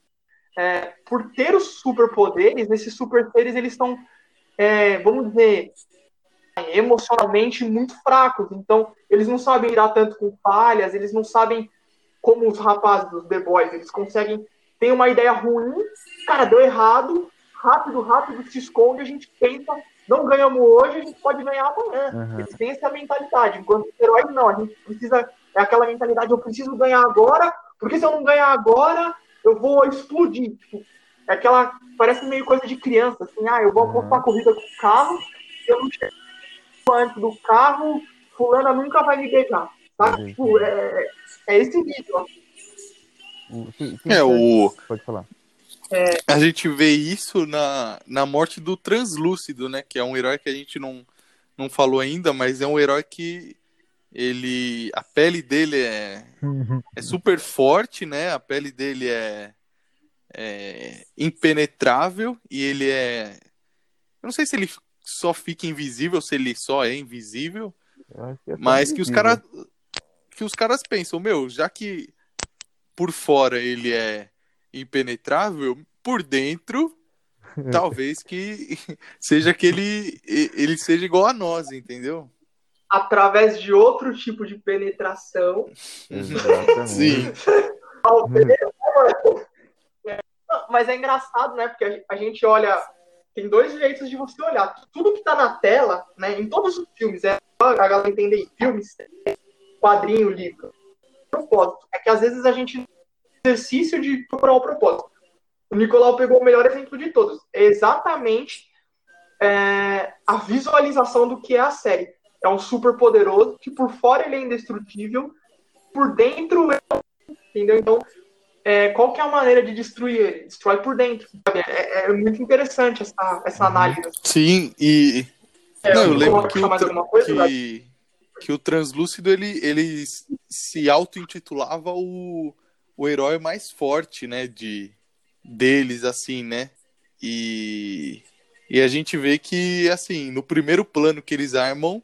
É, por ter os superpoderes, esses super seres eles estão, é, vamos dizer, emocionalmente muito fracos. Então, eles não sabem lidar tanto com falhas, eles não sabem como os rapazes dos The Boys, eles conseguem ter uma ideia ruim, cara, deu errado, rápido, rápido, se esconde, a gente pensa, não ganhamos hoje, a gente pode ganhar amanhã. Uhum. Eles têm essa mentalidade. Enquanto os heróis, não, a gente precisa, é aquela mentalidade, eu preciso ganhar agora, porque se eu não ganhar agora, eu vou explodir. Tipo, é aquela, parece meio coisa de criança, assim, ah, eu vou uhum. apostar corrida com o carro, eu não chego antes do carro, fulana nunca vai me beijar. Tá? Uhum. Tipo, é, é esse nível. É, o. Pode falar. É... A gente vê isso na, na morte do Translúcido, né? Que é um herói que a gente não, não falou ainda, mas é um herói que ele. A pele dele é, é super forte, né? A pele dele é, é impenetrável e ele é. Eu não sei se ele só fica invisível, se ele só é invisível. É mas que os caras que os caras pensam, meu, já que por fora ele é impenetrável, por dentro *laughs* talvez que seja que ele, ele seja igual a nós, entendeu? Através de outro tipo de penetração. Sim. mas é engraçado, né? Porque a gente olha. Tem dois jeitos de você olhar. Tudo que tá na tela, né? Em todos os filmes, é a galera entender filmes, quadrinho, livro. Propósito. É que às vezes a gente exercício de procurar o propósito. O Nicolau pegou o melhor exemplo de todos. É exatamente é, a visualização do que é a série. É um super poderoso que por fora ele é indestrutível, por dentro é... entendeu? Então é, qual que é a maneira de destruir ele? Destrói por dentro. É, é, muito interessante essa, essa uhum. análise. Sim, e. É, Não, eu lembro que coisa, que, que, o Translúcido ele, ele se auto-intitulava o, o herói mais forte, né? De, deles, assim, né? E, e a gente vê que, assim, no primeiro plano que eles armam,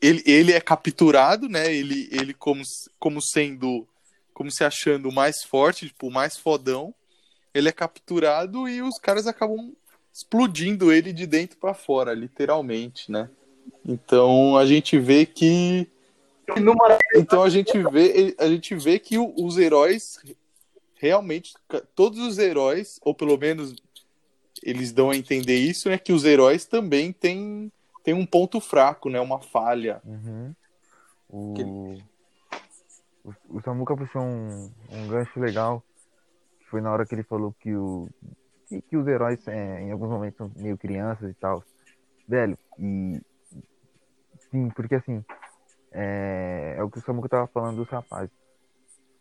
ele, ele é capturado, né? Ele, ele como, como sendo como se achando o mais forte, tipo, o mais fodão. Ele é capturado e os caras acabam explodindo ele de dentro para fora, literalmente, né? Então a gente vê que então a gente vê a gente vê que os heróis realmente todos os heróis, ou pelo menos eles dão a entender isso, é que os heróis também têm, têm um ponto fraco, né? Uma falha. Uhum. O... Que o, Samuca puxou um, um gancho legal, que foi na hora que ele falou que, o, que, que os heróis, é, em alguns momentos, são meio crianças e tal. Velho, e. Sim, porque assim. É, é o que o Samuca tava falando dos rapazes.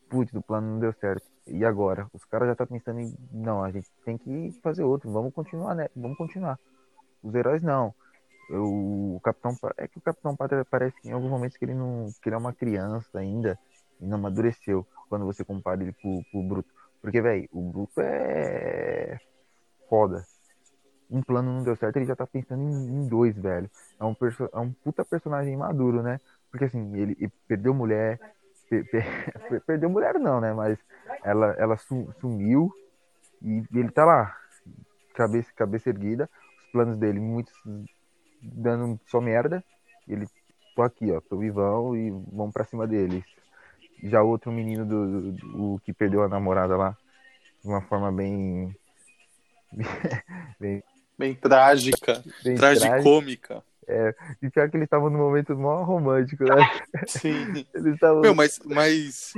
Putz, o plano não deu certo. E agora? Os caras já tá pensando em. Não, a gente tem que fazer outro. Vamos continuar, né? Vamos continuar. Os heróis não. Eu, o Capitão. É que o Capitão Pátria parece que em alguns momentos que ele não. que ele é uma criança ainda e não amadureceu quando você compara ele com, com o Bruto. Porque, velho, o Bruto é foda. Um plano não deu certo, ele já tá pensando em, em dois, velho. É um, é um puta personagem maduro, né? Porque assim, ele, ele perdeu mulher. Per, per, *laughs* perdeu mulher não, né? Mas ela, ela sumiu e ele tá lá, cabeça, cabeça erguida. Os planos dele, muitos dando só merda. Ele, tô aqui, ó, tô vivão e vamos pra cima deles. Já outro menino do, do, do, que perdeu a namorada lá de uma forma bem. *laughs* bem, bem trágica. Bem tragicômica. É, e pior que eles estavam num momento mó romântico, né? *laughs* Sim. *laughs* Eles tavam... Meu, mas, mas,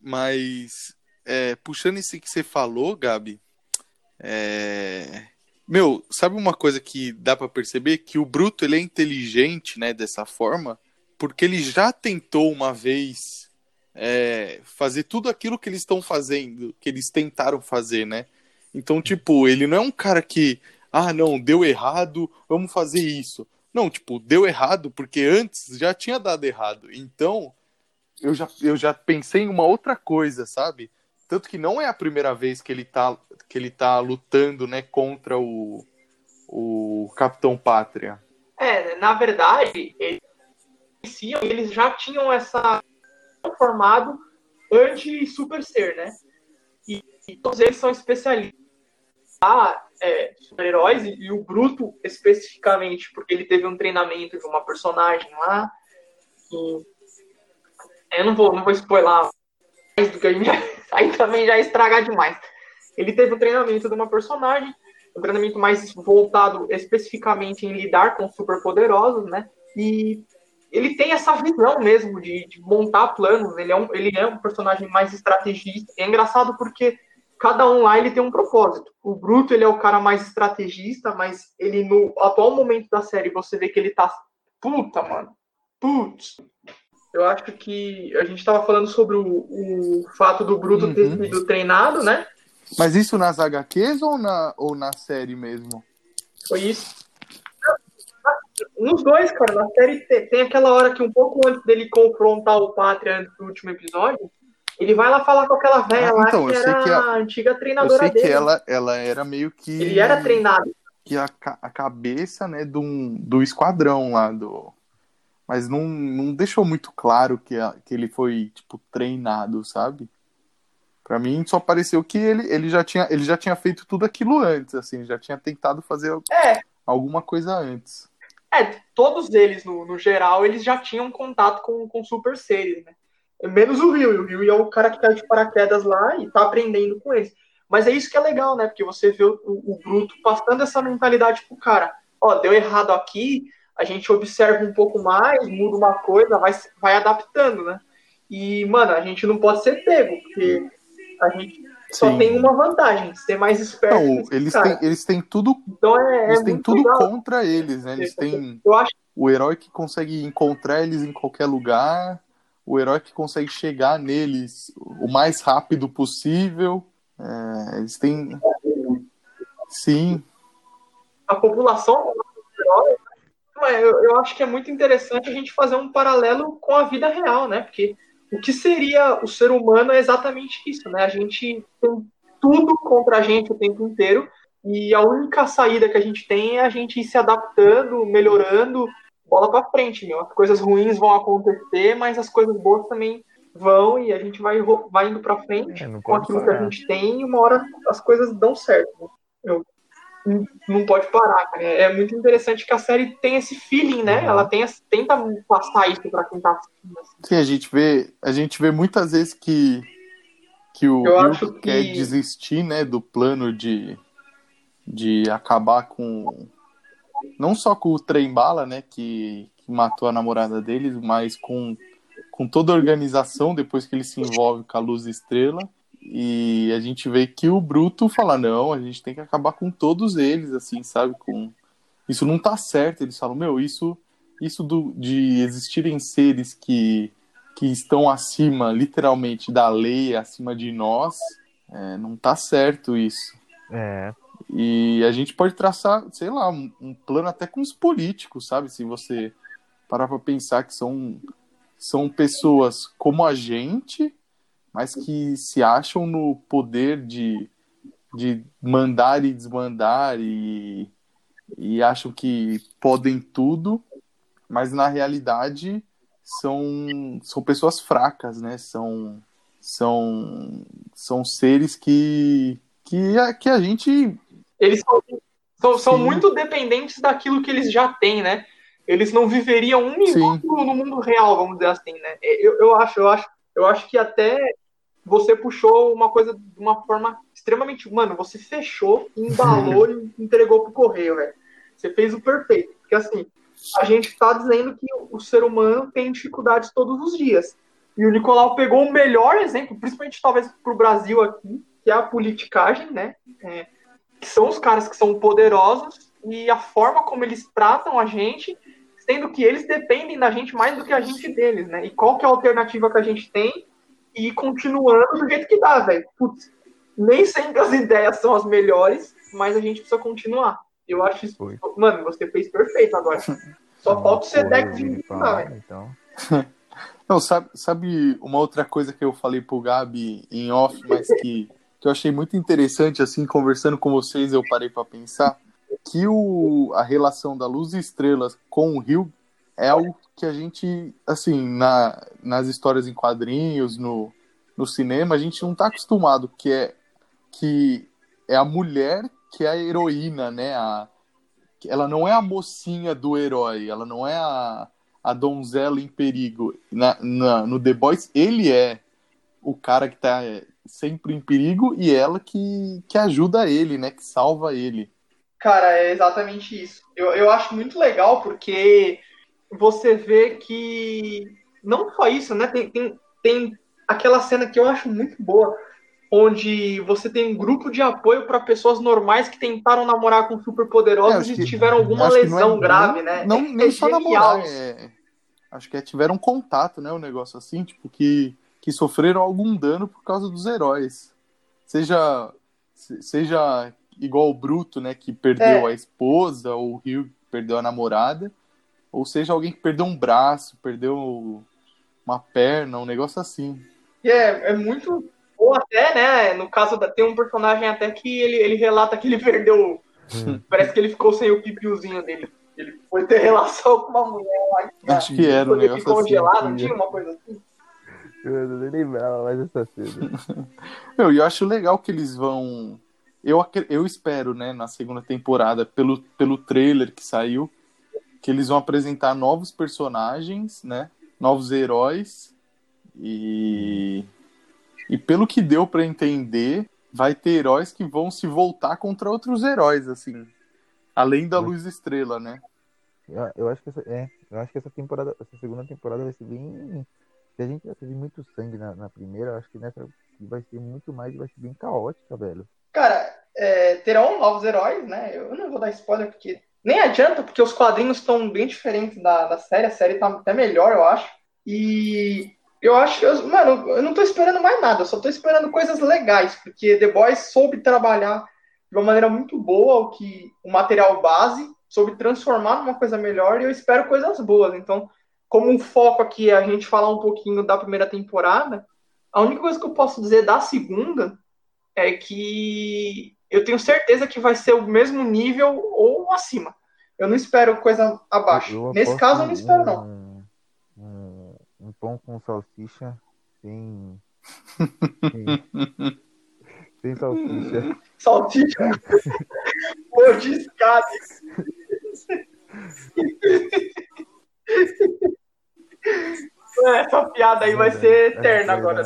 mas é, puxando isso que você falou, Gabi, é... meu, sabe uma coisa que dá para perceber? Que o Bruto ele é inteligente, né, dessa forma, porque ele já tentou uma vez é, fazer tudo aquilo que eles estão fazendo, que eles tentaram fazer, né? Então, tipo, ele não é um cara que, ah, não, deu errado, vamos fazer isso. Não, tipo, deu errado porque antes já tinha dado errado. Então, eu já, eu já pensei em uma outra coisa, sabe? Tanto que não é a primeira vez que ele tá, que ele tá lutando, né, contra o, o Capitão Pátria. É, na verdade, eles, eles já tinham essa formado anti-super ser, né? E, e, todos eles são especialistas ah, é, super-heróis, e, e, o Bruto especificamente, porque ele teve um treinamento de uma personagem lá. E, eu não vou, não vou spoiler mais do que a gente. *laughs* Aí também já estragar demais. Ele teve um treinamento de uma personagem, um treinamento mais voltado especificamente em lidar com superpoderosos, né? E ele tem essa visão mesmo de, de, montar planos. Ele é, um, ele é um personagem mais estrategista. É engraçado porque cada um lá ele tem um propósito. O Bruto ele é o cara mais estrategista, mas ele no atual momento da série você vê que ele tá puta, mano. Putz. Eu acho que a gente tava falando sobre o, o fato do Bruto uhum. ter sido treinado, né? Mas isso nas HQs ou na, ou na série mesmo? Foi isso. Nos dois, cara, na série tem aquela hora que um pouco antes dele confrontar o Pátria antes do último episódio, ele vai lá falar com aquela velha ah, então, lá que era que a, antiga treinadora dele. Eu sei dele. que ela, ela era meio que... Ele era treinado. Que a, a cabeça, né, do, do esquadrão lá, do... Mas não, não deixou muito claro que, a, que ele foi, tipo, treinado, sabe? Pra mim, só pareceu que ele, ele, já tinha, ele já tinha feito tudo aquilo antes, assim, já tinha tentado fazer é. alguma coisa antes. É, todos eles, no, no geral, eles já tinham contato com, com super seres, né? Menos o Rio. O Rio é o cara que tá de paraquedas lá e tá aprendendo com eles. Mas é isso que é legal, né? Porque você vê o, o Bruto passando essa mentalidade pro cara. Ó, deu errado aqui, a gente observa um pouco mais, muda uma coisa, vai, vai adaptando, né? E, mano, a gente não pode ser pego, porque a gente só Sim. tem uma vantagem, ser mais esperto. Não, eles cara. têm, eles têm tudo, Então é, eles é têm tudo legal. contra eles, né? Eles têm acho o herói que consegue encontrar eles em qualquer lugar, o herói que consegue chegar neles o mais rápido possível. É, eles têm. Sim, a população né? eu, eu acho que é muito interessante a gente fazer um paralelo com a vida real, né? Porque o que seria o ser humano é exatamente isso, né? A gente tem tudo contra a gente o tempo inteiro e a única saída que a gente tem é a gente ir se adaptando, melhorando, bola pra frente, meu. As coisas ruins vão acontecer, mas as coisas boas também vão e a gente vai, vai indo pra frente É, com aquilo que a parar. gente tem e uma hora as coisas dão certo. né? Eu não- pode parar, cara. É muito interessante que a série tem esse feeling, né? Uhum. Ela tem, tenta passar isso pra quem tá assistindo. assim. sim, a gente vê, a gente vê muitas vezes que que o Eu Hulk que- quer desistir, né, do plano de de acabar com não só com o trem bala, né, que, que matou a namorada deles, mas com com toda a organização depois que ele se envolve com a Luz Estrela. E a gente vê que o Bruto fala: não, a gente tem que acabar com todos eles, assim, sabe? Com... Isso não tá certo. Eles falam: meu, isso, isso do, de existirem seres que, que estão acima, literalmente, da lei, acima de nós, é, não tá certo isso. É, E a gente pode traçar, sei lá, um, um plano até com os políticos, sabe? Se você parar pra pensar que são, são pessoas como a gente, mas que se acham no poder de, de mandar e desmandar e, e acham que podem tudo, mas na realidade são, são pessoas fracas, né? São, são, são seres que, que, a, que a gente Eles são, são, são Sim. muito dependentes daquilo que eles já têm, né? Eles não viveriam um minuto no mundo real, vamos dizer assim, né? Eu, eu acho, eu acho, eu acho que até você puxou uma coisa de uma forma extremamente. Mano, você fechou, *laughs* embalou e entregou pro correio, velho. Você fez o perfeito. Porque assim, a gente tá dizendo que o ser humano tem dificuldades todos os dias. E o Nicolau pegou o melhor exemplo, principalmente talvez pro Brasil aqui, que é a politicagem, né? É, são os caras que são poderosos e a forma como eles tratam a gente, sendo que eles dependem da gente mais do que a gente deles, né? E qual que é a alternativa que a gente tem? E ir continuando do jeito que dá, velho. Putz, nem sempre as *laughs* ideias são as melhores, mas a gente precisa continuar. Eu acho isso. Foi. Mano, você fez perfeito agora. *laughs* Só falta o lá, falar, velho. então. *laughs* Não, sabe, sabe uma outra coisa que eu falei pro Gabi em off, mas que, que eu achei muito interessante, assim, conversando com vocês, eu parei para pensar, que o, a relação da Luz e Estrelas com o Rio é algo que a gente, assim, na, nas histórias em quadrinhos, no, no cinema, a gente não tá acostumado, que é, que é a mulher que é a heroína, né? A, ela não é a mocinha do herói, ela não é a, a donzela em perigo. Na, na- no The Boys, ele é o cara que tá sempre em perigo e ela que, que ajuda ele, né? Que salva ele. Cara, é exatamente isso. Eu, eu acho muito legal porque você vê que não só isso, né? Tem, tem, tem aquela cena que eu acho muito boa, onde você tem um grupo de apoio para pessoas normais que tentaram namorar com É, superpoderosos acho e que- tiveram alguma é- lesão grave, não- né? Não, É- nem é só genial namorar, é, acho que é, tiveram contato, né? Um negócio assim, tipo, que, que sofreram algum dano por causa dos heróis. Seja, se- seja igual o Bruto, né? Que perdeu É. a esposa, ou o Rio que perdeu a namorada, ou seja alguém que perdeu um braço, perdeu uma perna, um negócio assim. É, é muito. Ou até, né? No caso, da, tem um personagem até que ele, ele relata que ele perdeu. Hum. Parece que ele ficou sem o pipiozinho dele. Ele foi ter relação com uma mulher lá. Acho que era um negócio ficou assim. congelado, tinha uma coisa assim. Eu não lembrava mais dessa cena. Meu, e eu acho legal que eles vão. Eu, eu espero, né, na segunda temporada, pelo, pelo trailer que saiu, que eles vão apresentar novos personagens, né? Novos heróis. E. E pelo que deu pra entender, vai ter heróis que vão se voltar contra outros heróis, assim. Além da Luz Estrela, né? Eu, eu acho que essa, é, eu acho que essa temporada, essa segunda temporada vai ser bem. Se a gente já teve muito sangue na, na primeira, acho que nessa vai ser muito mais, vai ser bem caótica, velho. Cara, é, terão novos heróis, né? Eu não vou dar spoiler porque nem adianta, porque os quadrinhos estão bem diferentes da, da série. A série tá até melhor, eu acho. E eu acho mano, eu não tô esperando mais nada, eu só tô esperando coisas legais, porque The Boys soube trabalhar de uma maneira muito boa o que o material base, soube transformar numa coisa melhor e eu espero coisas boas. Então, como um foco aqui é a gente falar um pouquinho da primeira temporada, a única coisa que eu posso dizer da segunda é que eu tenho certeza que vai ser o mesmo nível ou acima. Eu não espero coisa abaixo. Nesse caso, eu não espero, não um pão com salsicha sem. *laughs* sem, salsicha. Salsicha? *laughs* Mordiscado. *laughs* Essa piada aí vai ser eterna é, agora.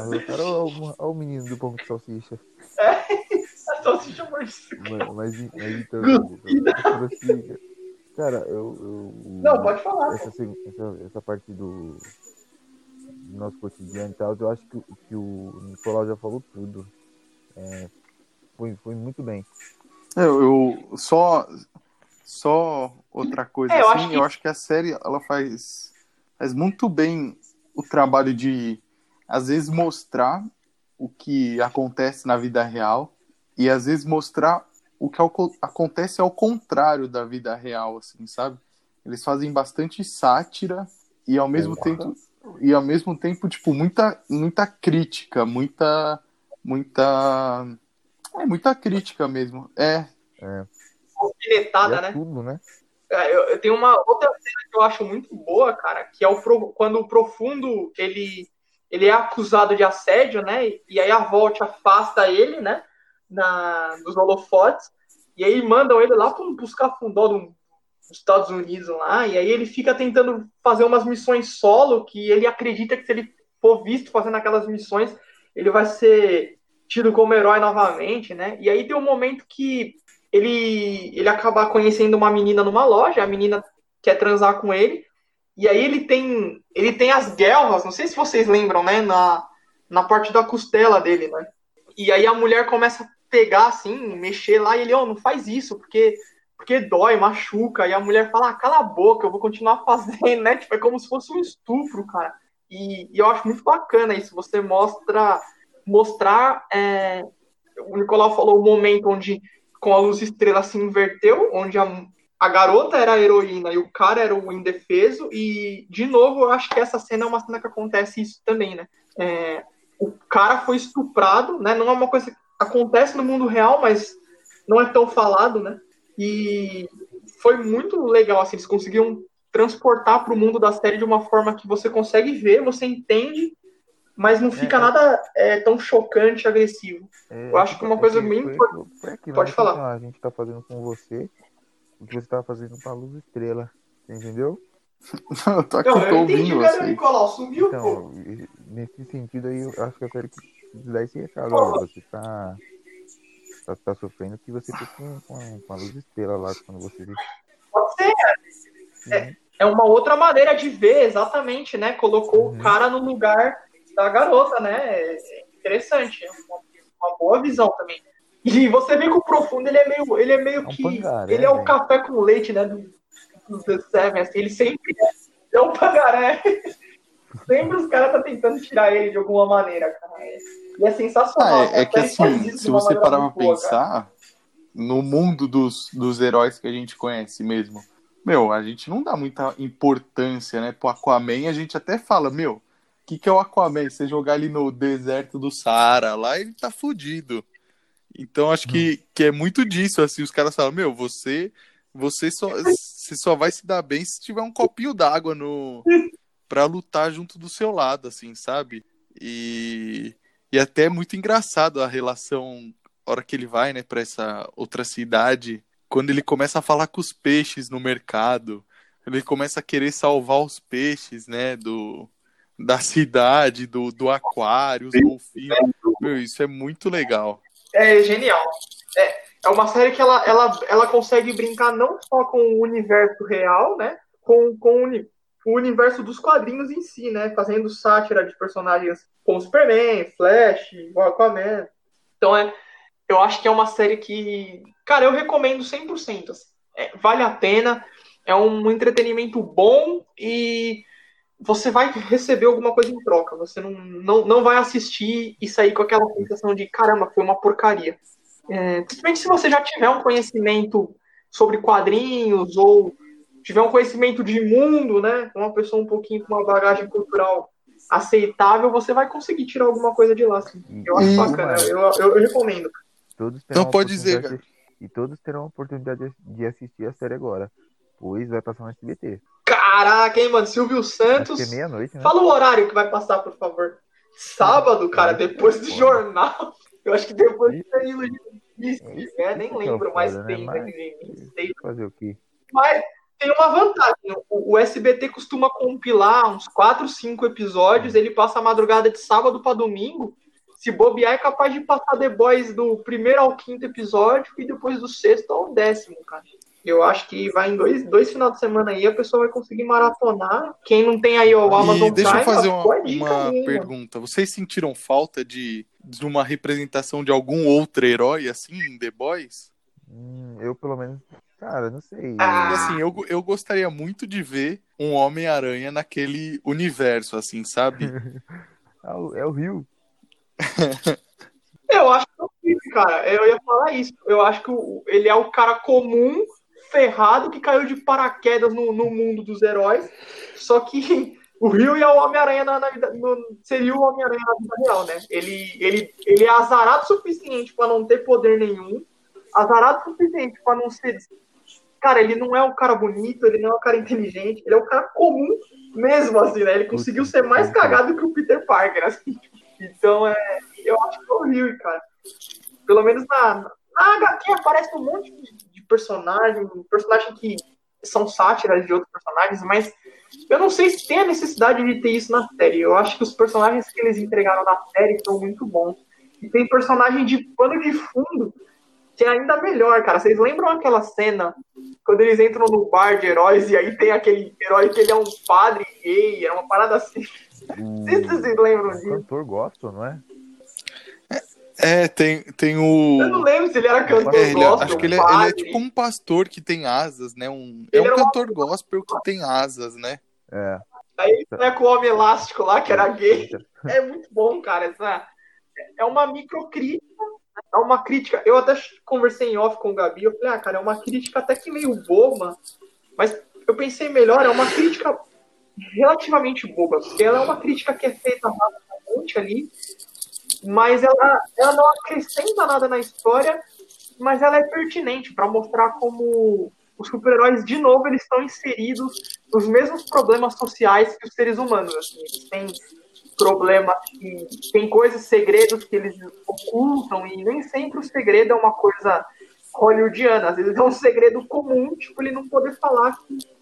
Olha o menino do pão com salsicha. É, a salsicha mordiscada. Mas, mas, mas então, então cara, eu, eu, Não, pode falar. Essa, essa, essa parte do nosso cotidiano e tal, eu acho que, que o Nicolau já falou tudo. É, foi, foi muito bem. Eu, eu, só só outra coisa é, eu assim, acho que... eu acho que a série ela faz faz muito bem o trabalho de às vezes mostrar o que acontece na vida real e às vezes mostrar o que acontece ao contrário da vida real, assim, sabe? Eles fazem bastante sátira e ao mesmo é, tempo e ao mesmo tempo, tipo, muita, muita crítica, muita. Muita. É, muita crítica mesmo. É. É. Alfinetada, é né? Tudo, né? É, eu, eu, tenho uma outra cena que eu acho muito boa, cara, que é o quando o profundo ele, ele é acusado de assédio, né? E aí a Volt afasta ele, né? Na, dos holofotes. E aí mandam ele lá para um cafundó de um Estados Unidos lá, e aí ele fica tentando fazer umas missões solo, que ele acredita que se ele for visto fazendo aquelas missões, ele vai ser tido como herói novamente, né? E aí tem um momento que ele, ele acaba conhecendo uma menina numa loja, a menina quer transar com ele, e aí ele tem ele tem as guelras, não sei se vocês lembram, né, na, na parte da costela dele, né? E aí a mulher começa a pegar assim, mexer lá, e ele, ó, oh, não faz isso, porque porque dói, machuca, e a mulher fala, ah, cala a boca, eu vou continuar *laughs* fazendo, né? Tipo, é como se fosse um estupro, cara. E, e eu acho muito bacana isso, você mostra, mostrar, é... o Nicolau falou o momento onde com a luz estrela se inverteu, onde a, a garota era a heroína e o cara era o indefeso, e, de novo, eu acho que essa cena é uma cena que acontece isso também, né? É, o cara foi estuprado, né? Não é uma coisa que acontece no mundo real, mas não é tão falado, né? E foi muito legal, assim, eles conseguiram transportar para o mundo da série de uma forma que você consegue ver, você entende, mas não fica é, é. nada é, tão chocante, agressivo. É, Eu acho que uma é coisa bem importante. Pode falar. A gente está fazendo com você o que você está fazendo com a Luz Estrela, entendeu? *laughs* eu tô aqui, não, eu entendi, você. Nicolau, sumiu, então, pô. Nesse sentido aí, eu acho que a série precisa dar esse recado. Ó, você tá tá, tá sofrendo que você fica com, com, com a luz estrela lá quando você. Pode ser. É, é uma outra maneira de ver, exatamente, né? Colocou uhum. o cara no lugar da garota, né? É interessante. É uma, uma boa visão também. E você vê que o profundo ele é meio, ele é meio é um que. Pangaré, ele é o café com leite, né? Do, do The Seven, assim, ele sempre é, é um pangaré. *laughs* sempre os caras tá tentando tirar ele de alguma maneira, cara. E é sensacional. Ah, é, é que assim, se você parar pra pensar, cara. no mundo dos, dos heróis que a gente conhece mesmo, meu, a gente não dá muita importância, né? Pro Aquaman, a gente até fala, meu, que, que é o Aquaman? Você jogar ele no deserto do Saara, lá ele tá fudido. Então acho que, que é muito disso, assim, os caras falam, meu, você você só, você só vai se dar bem se tiver um copinho d'água no para lutar junto do seu lado, assim, sabe? E e até é muito engraçado a relação, a hora que ele vai, né, para essa outra cidade, quando ele começa a falar com os peixes no mercado, ele começa a querer salvar os peixes, né, do da cidade, do, do aquário, os golfinhos. Meu, isso é muito legal. É genial. É, é uma série que ela, ela, ela consegue brincar não só com o universo real, né? Com, com o, o universo dos quadrinhos em si, né? Fazendo sátira de personagens como Superman, Flash, Aquaman. Então é, eu acho que é uma série que, cara, eu recomendo 100%. Assim. É, vale a pena, é um entretenimento bom e você vai receber alguma coisa em troca. Você não, não, não vai assistir e sair com aquela sensação de caramba, foi uma porcaria. É, principalmente se você já tiver um conhecimento sobre quadrinhos ou tiver um conhecimento de mundo, né? Uma pessoa um pouquinho com uma bagagem cultural aceitável, você vai conseguir tirar alguma coisa de lá. Assim. Eu acho bacana, eu, eu, eu, recomendo. Todos então pode dizer, cara. E todos terão a oportunidade de assistir a série agora, pois vai passar no SBT. Caraca, hein, mano? Silvio Santos. É meia-noite, né? Fala o horário que vai passar, por favor. Sábado, cara, depois do jornal. Eu acho que depois do Danilo é, nem lembro mais né? tempo. Mas... Fazer o quê? Mas tem uma vantagem. O, o SBT costuma compilar uns 4, 5 episódios, ele passa a madrugada de sábado para domingo. Se bobear, é capaz de passar The Boys do primeiro ao quinto episódio e depois do sexto ao décimo, cara. Eu acho que vai em dois, dois final de semana aí, a pessoa vai conseguir maratonar. Quem não tem aí o Amazon e deixa Prime, eu fazer uma, uma pergunta. Vocês sentiram falta de, de uma representação de algum outro herói, assim, em The Boys? Hum, eu, pelo menos, cara, não sei. Ah. Assim, eu, eu gostaria muito de ver um Homem-Aranha naquele universo, assim, sabe? *laughs* é, o, é o Rio. eu acho que é cara. Eu ia falar isso. Eu acho que ele é o cara comum ferrado que caiu de paraquedas no, no mundo dos heróis. Só que *laughs* o Rio e o Homem-Aranha na, na vida, no, seria o Homem-Aranha na vida real, né? Ele, ele, ele é azarado o suficiente para não ter poder nenhum, azarado o suficiente para não ser. Cara, ele não é um cara bonito, ele não é um cara inteligente, ele é um cara comum mesmo, assim, né? Ele conseguiu ser mais cagado que o Peter Parker, assim. *laughs* Então, é, eu acho que é o Rio, cara. Pelo menos na, na HQ aparece um monte de personagem, personagem que são sátiras de outros personagens, mas eu não sei se tem a necessidade de ter isso na série. Eu acho que os personagens que eles entregaram na série são muito bons. E tem personagem de pano de fundo que é ainda melhor, cara. Vocês lembram aquela cena quando eles entram no bar de heróis e aí tem aquele herói que ele é um padre gay, é uma parada assim. Não sei se vocês lembram disso. O cantor gosta, não é? É, tem, tem o. Eu não lembro se ele era cantor é, ele, gospel. Acho que ele é, ele é, tipo um pastor que tem asas, né? Um, é um cantor uma... gospel que tem asas, né? É. Aí ele é com o homem elástico lá, que era gay. É muito bom, cara. Essa, é uma microcrítica. É uma crítica. Eu até conversei em off com o Gabi. Eu falei, ah, cara, é uma crítica até que meio boba. Mas eu pensei melhor, é uma crítica relativamente boba. Porque ela é uma crítica que é feita rapidamente ali mas ela, ela não acrescenta nada na história, mas ela é pertinente para mostrar como os super-heróis, de novo, eles estão inseridos nos mesmos problemas sociais que os seres humanos. Assim. Eles têm problemas, que, tem coisas, segredos que eles ocultam, e nem sempre o segredo é uma coisa hollywoodiana. Às vezes é um segredo comum, tipo, ele não poder falar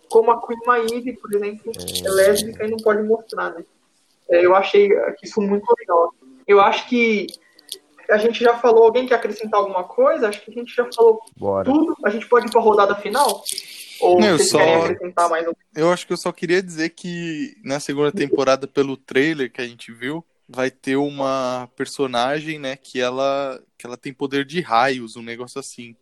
como a Queen Maeve, por exemplo, é lésbica e não pode mostrar, né? É, eu achei isso muito legal. Eu acho que a gente já falou. Alguém quer acrescentar alguma coisa? Acho que a gente já falou Bora. tudo. A gente pode ir para a rodada final? Ou eu vocês só... querem acrescentar mais alguma Eu acho que eu só queria dizer que na segunda temporada, pelo trailer que a gente viu, vai ter uma personagem, né, que ela, que ela tem poder de raios, um negócio assim.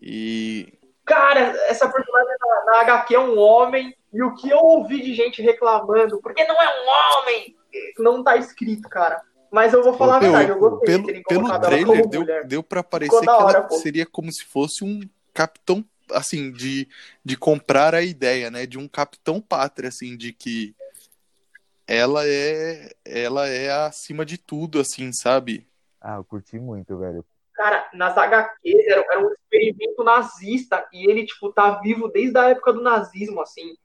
E. Cara, essa personagem na, na HQ é um homem, e o que eu ouvi de gente reclamando, porque não é um homem, não tá escrito, cara. Mas eu vou falar Pô, a verdade, eu gostei pelo, pelo trailer deu, deu pra parecer que hora, ela pô. seria como se fosse um capitão, assim, de, de comprar a ideia, né? De um capitão pátria, assim, de que ela é ela é acima de tudo, assim, sabe? Ah, eu curti muito, velho. Cara, nas HQs era, era um experimento nazista e ele, tipo, tá vivo desde a época do nazismo, assim.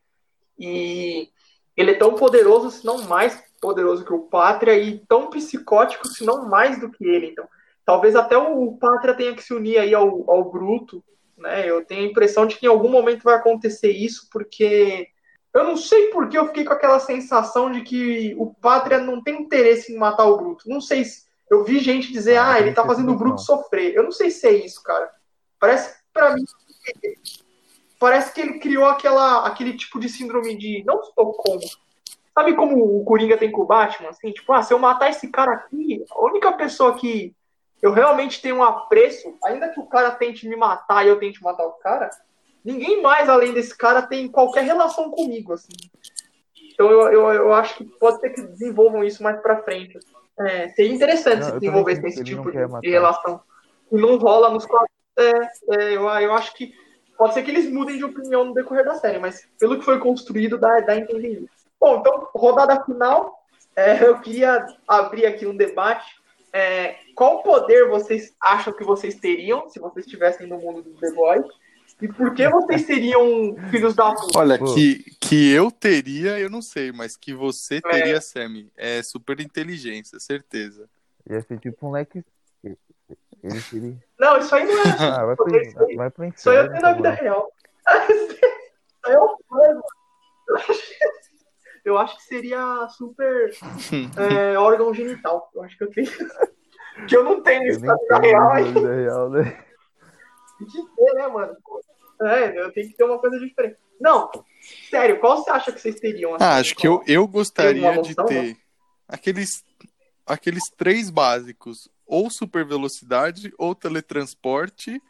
E ele é tão poderoso, se não mais poderoso que o Pátria e tão psicótico, se não mais do que ele. Então, talvez até o Pátria tenha que se unir aí ao, ao Bruto, né? Eu tenho a impressão de que em algum momento vai acontecer isso, porque eu não sei por que eu fiquei com aquela sensação de que o Pátria não tem interesse em matar o Bruto. Não sei se Eu vi gente dizer, Ah, ah, ele tá fazendo o grupo sofrer. Eu não sei se é isso, cara. Parece, pra mim, parece que ele criou aquela, aquele tipo de síndrome de, não Estocolmo, sabe como o Coringa tem com o Batman, assim, tipo, ah, se eu matar esse cara aqui, a única pessoa que eu realmente tenho um apreço, ainda que o cara tente me matar e eu tente matar o cara, ninguém mais além desse cara tem qualquer relação comigo, assim. Então eu, eu, eu acho que pode ser que desenvolvam isso mais pra frente. É, seria interessante Não, se desenvolver esse tipo de, relação. E não rola nos quadrinhos. É, é, eu, eu acho que pode ser que eles mudem de opinião no decorrer da série, mas pelo que foi construído, dá, dá a entender isso. Bom, então, rodada final, é, eu queria abrir aqui um debate. É, qual poder vocês acham que vocês teriam se vocês estivessem no mundo do The Voice? E por que vocês seriam filhos da puta? Olha, que, que eu teria, eu não sei, mas que você teria, Sammy, é super inteligência, certeza. Ia ser tipo um leque. Ele seria. Não, isso aí não é. *laughs* Ah, vai pro, isso aí- vai pro Isso aí eu inferno. tenho na vida tá real. *laughs* Isso aí é um plano. Eu acho- que seria super é, órgão genital. Eu acho que eu tenho. *laughs* Que eu não tenho Eu isso na vida real. na aí vida real, né? Tem que ter, né, mano? É, eu tenho que ter uma coisa diferente. Não, sério, qual você acha que vocês teriam? assim? Ah, acho que eu, eu gostaria de ter aqueles, aqueles três básicos: ou super velocidade, ou teletransporte,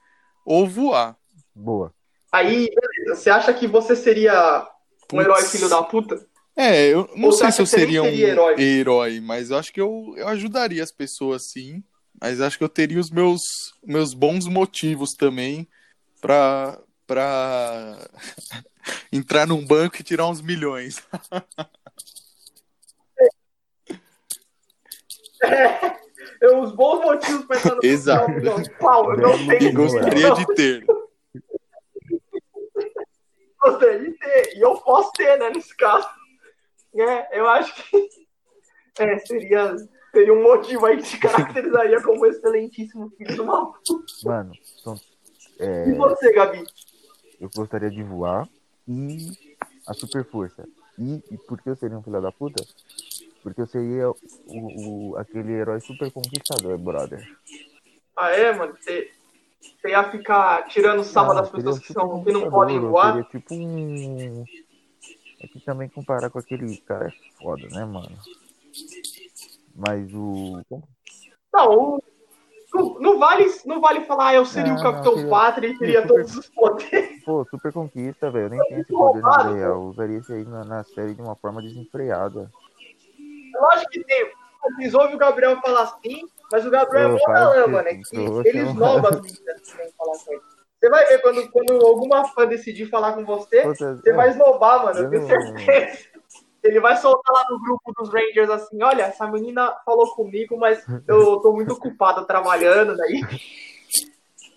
ou voar. Boa. Aí, beleza. Você acha que você seria um Putz. herói filho da puta? É, eu não Ou sei se eu que nem seria um seria herói? herói? mas eu acho que eu, eu ajudaria as pessoas sim. Mas acho que eu teria os meus, meus bons motivos também pra, pra *laughs* entrar num banco e tirar uns milhões. Eu, os bons motivos pra entrar no Exato. Não, Qual? Eu não tenho. gostaria Não, de ter. gostaria de ter. E eu posso ter, né, nesse caso. É, eu acho que *laughs* é, seria, seria um motivo aí que se caracterizaria como excelentíssimo filho uma puta. Mano, são, é, E você, Gabi? eu gostaria de voar e a super força. E, e por que eu seria um filho da puta? Porque eu seria o, o- aquele herói super conquistador, brother. Ah, é, mano? Você, ia ficar tirando sarro das pessoas que, são, que não podem eu voar? Seria tipo um. É que também comparar com aquele cara é foda, né, mano? Mas o. Não, o- não, não vale, não vale falar, ah, eu seria Não, o Capitão não, seria- Pátria e teria super- todos os poderes. *laughs* Pô, super conquista, velho. Eu nem tenho esse poder na vida real. Eu usaria isso aí na, na série de uma forma desenfreada. Lógico que tem. Vocês ouvem o Gabriel falar assim, mas o Gabriel é Ô, mó para galã, que- mano. É que tô ele chamando. esnoba as meninas que vêm falar com ele. Você vai ver quando, quando alguma fã decidir falar com você, você vai esnobar, mano. Eu tenho certeza. Ele vai soltar lá no grupo dos Rangers assim: olha, essa menina falou comigo, mas eu tô muito ocupado trabalhando daí.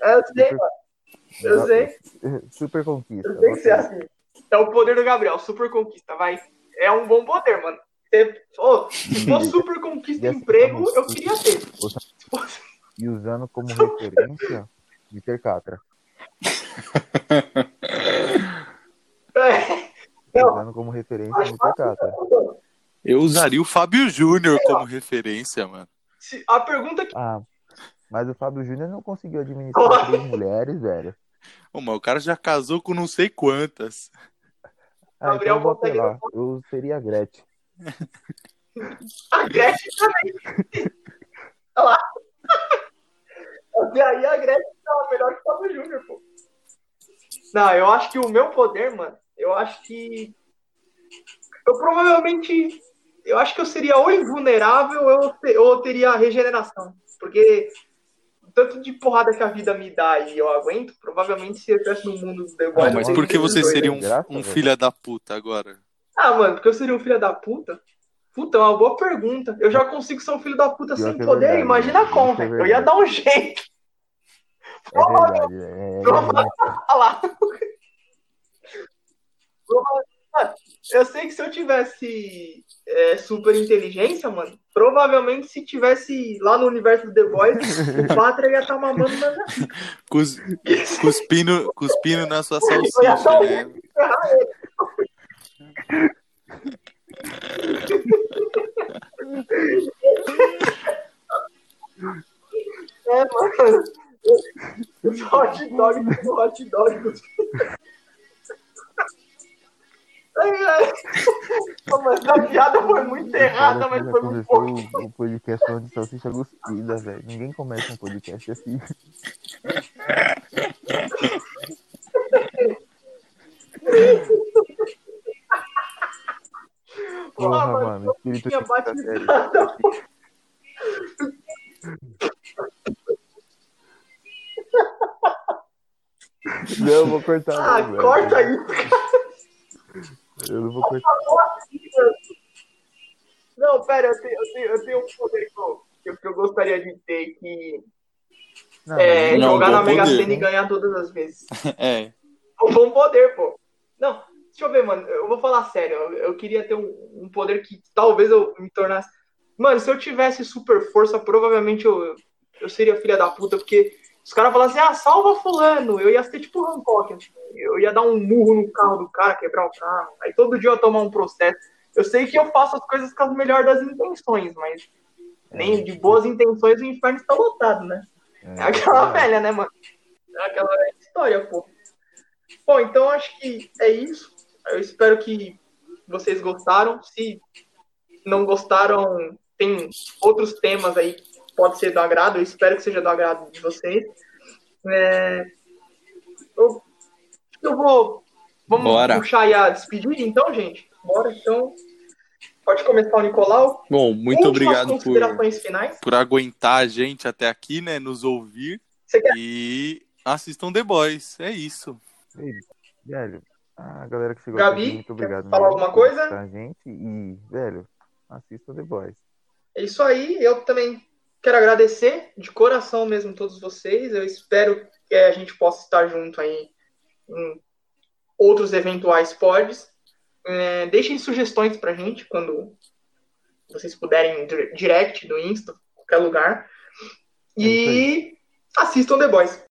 É, Eu sei, mano. Eu sei. Super *laughs* conquista. Eu sei que é assim. É o poder do Gabriel, super conquista, vai. É um bom poder, mano. Ô, se fosse *laughs* super conquista assim, emprego, eu queria ter. *laughs* E usando como referência Mr. Catra. É. *laughs* Não. Usando como referência Mr. Catra. Eu usaria o Fábio Júnior como referência, mano. Se- A pergunta que. Ah, mas o Fábio Júnior não conseguiu administrar três mulheres, velho. Ô, mas o cara já casou com não sei quantas. Ah, Gabriel então eu vou apelar. Eu seria a Gretchen. A Gretchen também. Olha lá. Até aí a Gretchen tava melhor que o Fábio Júnior, pô. Não, eu acho que o meu poder, mano, eu acho que. Eu provavelmente. Eu acho que eu seria ou invulnerável ou eu, ou eu teria regeneração. Porque tanto de porrada que a vida me dá e eu aguento, provavelmente se eu estivesse no mundo do Voice, mas por que você seria né? um, um filho da puta agora? Ah, mano, porque eu seria um filho da puta? Puta, é uma boa pergunta. Eu já consigo ser um filho da puta sem é poder, verdade, imagina como, é velho. Eu ia dar um jeito. É verdade. É, é. Mano, Eu sei que se eu tivesse é, super inteligência, mano, provavelmente se tivesse lá no universo do The Voice, o *laughs* Pátria ia estar mamando na minha Cus- *laughs* cuspindo, cuspindo na sua salsicha, um né? *laughs* É, mano. Eu sou hot dog do hot dog Ai, mas a piada foi muito errada, mas foi muito bom. o, podcast falando de salsicha cuspida, velho. Ninguém começa um podcast assim. Porra, mano, mano, espírito de quinta *laughs* série. batizada. Não, eu vou cortar. Ah, não, velho. corta isso. Eu não vou cortar. Não, pera, eu tenho, eu tenho, eu tenho um poder que eu, que eu- gostaria de ter, que Não, é Não, jogar na Mega Sena né? e ganhar todas as vezes. *laughs* É. Um bom poder, pô. Não, deixa eu ver, mano. Eu vou falar sério. Eu, eu queria ter um, um poder que talvez eu me tornasse. Mano, se eu tivesse super força, provavelmente eu, eu seria filha da puta, porque os caras falassem, ah, salva fulano. Eu ia ser tipo Hancock. assim. Eu ia dar um murro no carro do cara, quebrar o carro. Aí todo dia eu ia tomar um processo. Eu sei que eu faço as coisas com as melhores das intenções, mas nem de boas intenções o inferno está lotado, né? É aquela velha, né, mano? É aquela velha história, pô. Bom, então acho que é isso. Eu espero que vocês gostaram. Se não gostaram, tem outros temas aí que pode ser do agrado. Eu espero que seja do agrado de vocês. É, Eu, eu vou. Vamos Bora. puxar aí a despedida, então, gente? Bora, então. Pode começar o Nicolau. Bom, muito Últimas obrigado por, finais. por aguentar a gente até aqui, né? Nos ouvir. E assistam The Boys. É isso. Ei, Velho, a galera que chegou Gabi, aqui, muito quer obrigado. falar alguma coisa? A gente e, velho, assista The Boys. É isso aí. Eu também quero agradecer de coração mesmo todos vocês. Eu espero que a gente possa estar junto aí em outros eventuais pods. É, deixem sugestões pra gente quando vocês puderem dir- direct do Insta, qualquer lugar. É E assistam The Boys.